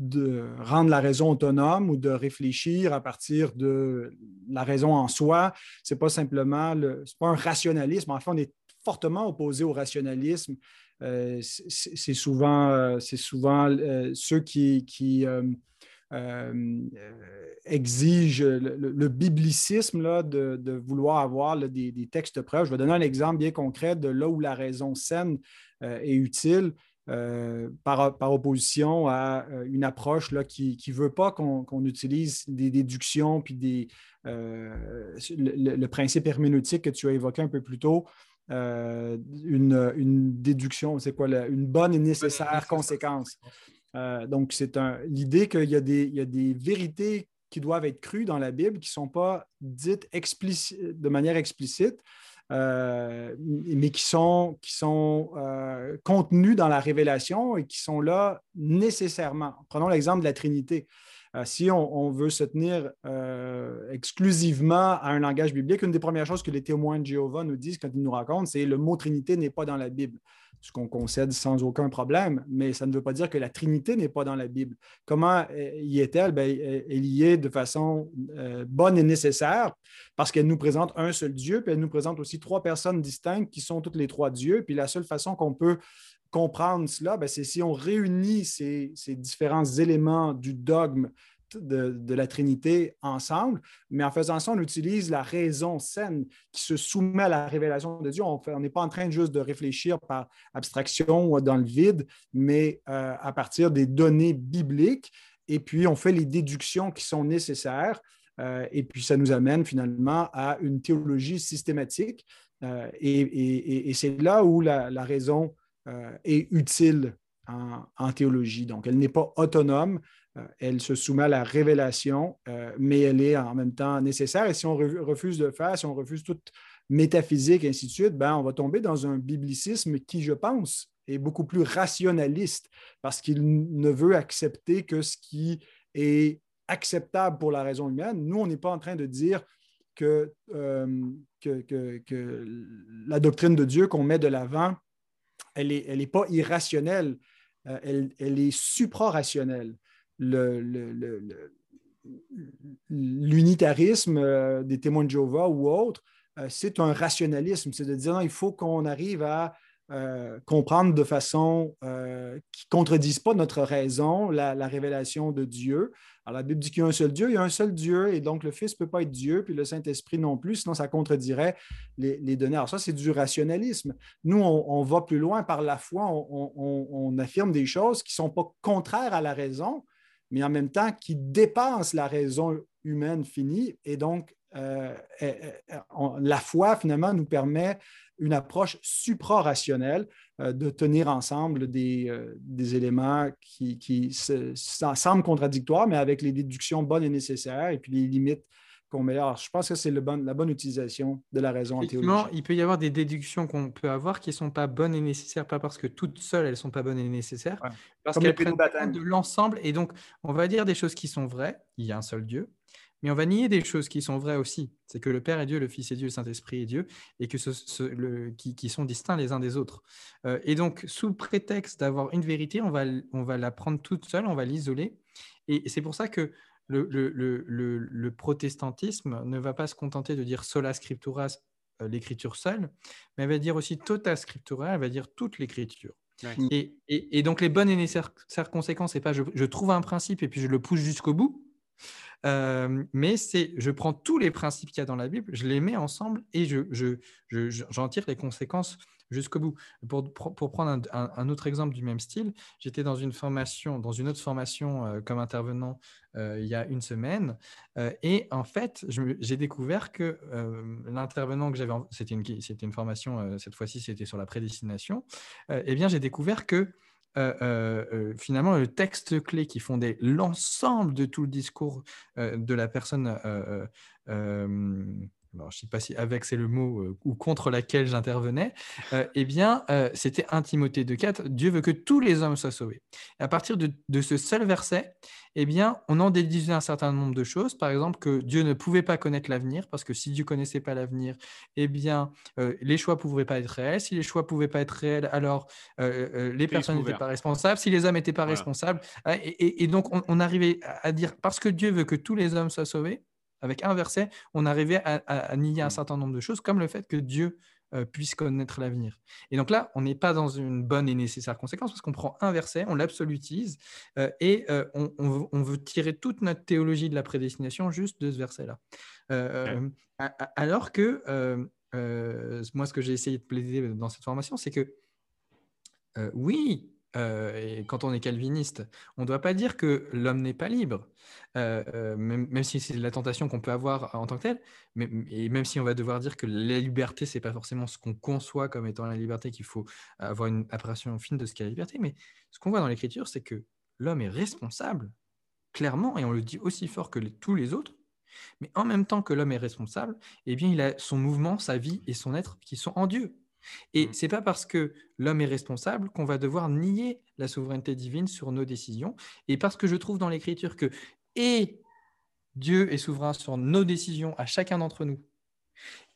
de, rendre la raison autonome ou de réfléchir à partir de la raison en soi. Ce n'est pas simplement le, pas un rationalisme. En fait, on est fortement opposé au rationalisme. Euh, c'est souvent, euh, souvent euh, ceux qui, qui exigent le, biblicisme là, de, vouloir avoir des, textes preuves. Je vais donner un exemple bien concret de là où la raison saine est utile. par, opposition à une approche là, qui ne veut pas qu'on utilise des déductions puis des, le, principe herméneutique que tu as évoqué un peu plus tôt, une, une, déduction, c'est quoi, une bonne et nécessaire conséquence. donc, c'est l'idée qu'il y, a des, il y a des vérités qui doivent être crues dans la Bible qui ne sont pas dites de manière explicite, euh, mais qui sont, qui sont euh, contenus dans la révélation et qui sont là nécessairement. Prenons l'exemple de la Trinité. Euh, si on, veut se tenir exclusivement à un langage biblique, une des premières choses que les témoins de Jéhovah nous disent quand ils nous racontent, c'est le mot Trinité n'est pas dans la Bible ce qu'on concède sans aucun problème, mais ça ne veut pas dire que la Trinité n'est pas dans la Bible. Comment euh, y est-elle? Ben, elle y est de façon euh, bonne et nécessaire parce qu'elle nous présente un seul Dieu, puis elle nous présente aussi trois personnes distinctes qui sont toutes les trois dieux. Puis la seule façon qu'on peut comprendre cela, ben, c'est si on réunit ces, ces différents éléments du dogme de, la Trinité ensemble, mais en faisant ça, on utilise la raison saine qui se soumet à la révélation de Dieu. On n'est pas en train juste de réfléchir par abstraction ou dans le vide, mais euh, à partir des données bibliques, et puis on fait les déductions qui sont nécessaires, euh, et puis ça nous amène finalement à une théologie systématique, euh, et, c'est là où la, raison est utile en, théologie. Donc, elle n'est pas autonome, euh, elle se soumet à la révélation, euh, mais elle est en même temps nécessaire. Et si on refuse de faire, si on refuse toute métaphysique, et ainsi de suite, ben, on va tomber dans un biblicisme qui, je pense, est beaucoup plus rationaliste parce qu'il ne veut accepter que ce qui est acceptable pour la raison humaine. Nous, on n'est pas en train de dire que, euh, la doctrine de Dieu qu'on met de l'avant, elle n'est elle est pas irrationnelle, elle, elle, est suprarationnelle. L'unitarisme euh, des témoins de Jéhovah ou autres, euh, c'est un rationalisme, c'est de dire non, il faut qu'on arrive à euh, comprendre de façon qui ne contredise pas notre raison, la, révélation de Dieu. Alors, la Bible dit qu'il y a un seul Dieu, il y a un seul Dieu, et donc le Fils ne peut pas être Dieu, puis le Saint-Esprit non plus, sinon ça contredirait les, données. Alors, ça, c'est du rationalisme. Nous, on, va plus loin par la foi, on affirme des choses qui ne sont pas contraires à la raison, mais en même temps qui dépasse la raison humaine finie. Et donc, euh, euh, euh, la foi, finalement, nous permet une approche supra-rationnelle de tenir ensemble des, éléments qui, semblent contradictoires, mais avec les déductions bonnes et nécessaires et puis les limites qu'on met. Alors, je pense que c'est la bonne utilisation de la raison en théologie. Il peut y avoir des déductions qu'on peut avoir qui ne sont pas bonnes et nécessaires, pas parce que toutes seules, elles ne sont pas bonnes et nécessaires, parce qu'elles prennent de l'ensemble. Et donc, on va dire des choses qui sont vraies, il y a un seul Dieu, mais on va nier des choses qui sont vraies aussi. C'est que le Père est Dieu, le Fils est Dieu, le Saint-Esprit est Dieu, et que ce, le, qui, sont distincts les uns des autres. Euh, et donc, sous prétexte d'avoir une vérité, on va, on va la prendre toute seule, on va l'isoler. Et c'est pour ça que le, protestantisme ne va pas se contenter de dire sola scriptura, euh, l'écriture seule, mais elle va dire aussi tota scriptura, elle va dire toute l'écriture. Et, donc les bonnes et nécessaires conséquences, c'est pas je, trouve un principe et puis je le pousse jusqu'au bout, euh, mais c'est je prends tous les principes qu'il y a dans la Bible, je les mets ensemble et j'en je, tire les conséquences jusqu'au bout. Pour, pour prendre un, autre exemple du même style, j'étais dans une formation, dans une autre formation euh, comme intervenant euh, il y a une semaine, et en fait, j'ai découvert que l'intervenant que j'avais, c'était une, c'était une formation, cette fois-ci c'était sur la prédestination, eh bien j'ai découvert que finalement, le texte clé qui fondait l'ensemble de tout le discours de la personne alors je ne sais pas si avec c'est le mot euh, ou contre laquelle j'intervenais, euh, eh bien, euh, c'était 1 Timothée 2,4, Dieu veut que tous les hommes soient sauvés. Et à partir de, ce seul verset, eh bien, on en déduisait un certain nombre de choses. Par exemple, que Dieu ne pouvait pas connaître l'avenir, parce que si Dieu connaissait pas l'avenir, eh bien, les choix ne pouvaient pas être réels. Si les choix ne pouvaient pas être réels, alors les personnes n'étaient pas responsables. Si les hommes n'étaient pas responsables, et, donc on arrivait à dire, parce que Dieu veut que tous les hommes soient sauvés, avec un verset, on arrivait à, nier un mmh. certain nombre de choses, comme le fait que Dieu euh, puisse connaître l'avenir. Et donc là, on n'est pas dans une bonne et nécessaire conséquence, parce qu'on prend un verset, on l'absolutise, euh, et euh, on, veut tirer toute notre théologie de la prédestination juste de ce verset-là. Alors que, moi, ce que j'ai essayé de plaider dans cette formation, c'est que, oui, et quand on est calviniste, on ne doit pas dire que l'homme n'est pas libre, même, si c'est la tentation qu'on peut avoir en tant que tel, mais, et même si on va devoir dire que la liberté, ce n'est pas forcément ce qu'on conçoit comme étant la liberté, qu'il faut avoir une appréciation fine de ce qu'est la liberté, mais ce qu'on voit dans l'Écriture, c'est que l'homme est responsable, clairement, et on le dit aussi fort que tous les autres, mais en même temps que l'homme est responsable, eh bien, il a son mouvement, sa vie et son être qui sont en Dieu. Et mmh. c'est pas parce que l'homme est responsable qu'on va devoir nier la souveraineté divine sur nos décisions. Et parce que je trouve dans l'Écriture que et Dieu est souverain sur nos décisions à chacun d'entre nous,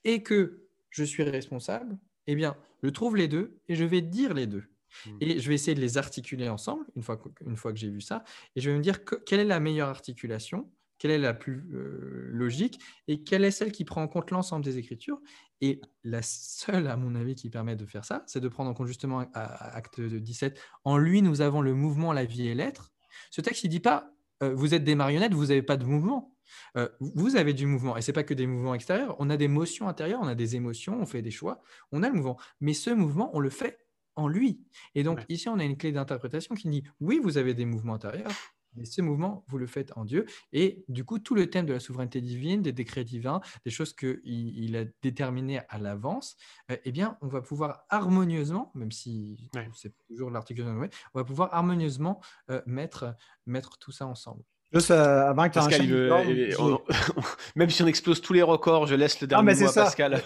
et que je suis responsable, eh bien, je trouve les deux et je vais dire les deux. Mmh. Et je vais essayer de les articuler ensemble, une fois que, fois que j'ai vu ça, et je vais me dire quelle est la meilleure articulation quelle est la plus euh, logique et quelle est celle qui prend en compte l'ensemble des écritures. Et la seule, à mon avis, qui permet de faire ça, c'est de prendre en compte justement acte 17, en lui, nous avons le mouvement, la vie et l'être. Ce texte, il ne dit pas, euh, vous êtes des marionnettes, vous n'avez pas de mouvement. Euh, vous avez du mouvement, et ce n'est pas que des mouvements extérieurs, on a des motions intérieures, on a des émotions, on fait des choix, on a le mouvement. Mais ce mouvement, on le fait en lui. Et donc ici, on a une clé d'interprétation qui dit, oui, vous avez des mouvements intérieurs, mais ce mouvement, vous le faites en Dieu. Et du coup, tout le thème de la souveraineté divine, des décrets divins, des choses qu'il il a déterminées à l'avance, euh, eh bien, on va pouvoir harmonieusement, même si c'est toujours l'article, on va pouvoir harmonieusement euh, mettre, mettre tout ça ensemble. Juste euh, avant que tu Même si on explose tous les records, je laisse le dernier mot à Pascal.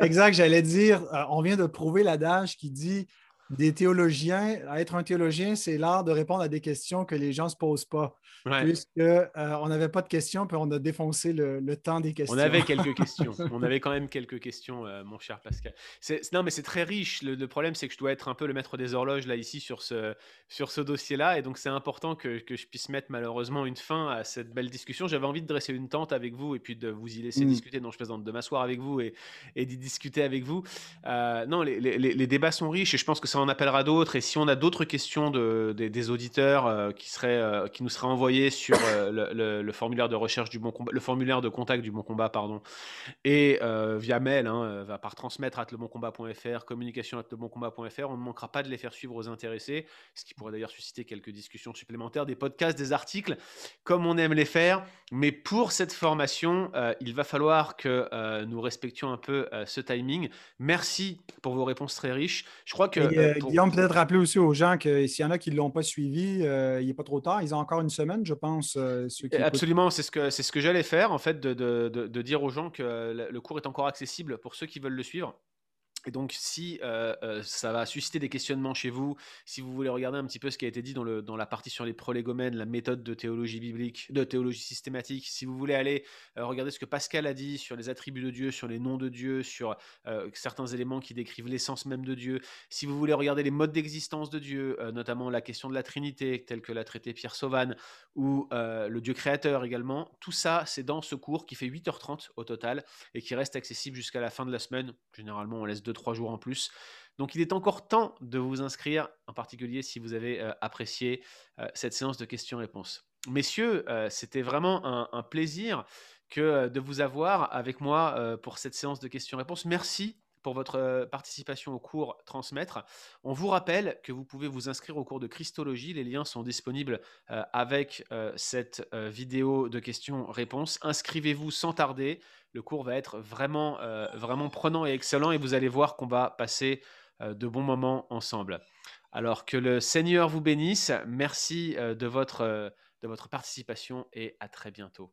exact, j'allais dire, on vient de prouver l'adage qui dit des théologiens, être un théologien, c'est l'art de répondre à des questions que les gens ne se posent pas. Puisqu'on euh, n'avait pas de questions, puis on a défoncé le, temps des questions. On avait quelques questions. on avait quand même quelques questions, euh, mon cher Pascal. Non, mais c'est très riche. Le, problème, c'est que je dois être un peu le maître des horloges, là, ici, sur ce, sur ce dossier-là. Et donc, c'est important que, que, je puisse mettre, malheureusement, une fin à cette belle discussion. J'avais envie de dresser une tente avec vous et puis de vous y laisser mm. discuter. Non, je plaisante, de m'asseoir avec vous et, et d'y discuter avec vous. Euh, non, les, les, les, débats sont riches et je pense que ça en appellera d'autres. Et si on a d'autres questions de, des, auditeurs qui, seraient, qui nous seraient envoyées sur euh, le, formulaire de recherche du bon combat, le formulaire de contact du bon combat, pardon, et euh, via mail, hein, euh, va par transmettre à leboncombat.fr, communication at leboncombat.fr. On ne manquera pas de les faire suivre aux intéressés, ce qui pourrait d'ailleurs susciter quelques discussions supplémentaires, des podcasts, des articles, comme on aime les faire. Mais pour cette formation, il va falloir que nous respections un peu ce timing. Merci pour vos réponses très riches. Je crois que. Guillaume, peut-être rappeler aussi aux gens que s'il y en a qui ne l'ont pas suivi, il n'est pas trop tard. Ils ont encore une semaine, je pense. Euh, Absolument, c'est ce que, c'est ce que j'allais faire, en fait, de, de, de, dire aux gens que le cours est encore accessible pour ceux qui veulent le suivre. Et donc, si euh, euh, ça va susciter des questionnements chez vous, si vous voulez regarder un petit peu ce qui a été dit dans, le, dans la partie sur les prolégomènes, la méthode de théologie biblique, de théologie systématique, si vous voulez aller euh, regarder ce que Pascal a dit sur les attributs de Dieu, sur les noms de Dieu, sur certains éléments qui décrivent l'essence même de Dieu, si vous voulez regarder les modes d'existence de Dieu, notamment la question de la Trinité, telle que l'a traité Pierre Sauvan, ou le Dieu créateur également, tout ça, c'est dans ce cours qui fait 8h30 au total et qui reste accessible jusqu'à la fin de la semaine. Généralement, on laisse deux trois jours en plus. Donc il est encore temps de vous inscrire, en particulier si vous avez euh, apprécié euh, cette séance de questions-réponses. Messieurs, euh, c'était vraiment un, plaisir que de vous avoir avec moi pour cette séance de questions-réponses. Merci pour votre participation au cours Transmettre. On vous rappelle que vous pouvez vous inscrire au cours de Christologie. Les liens sont disponibles avec cette vidéo de questions-réponses. Inscrivez-vous sans tarder. Le cours va être vraiment, vraiment prenant et excellent et vous allez voir qu'on va passer de bons moments ensemble. Alors que le Seigneur vous bénisse. Merci de votre, de votre participation et à très bientôt.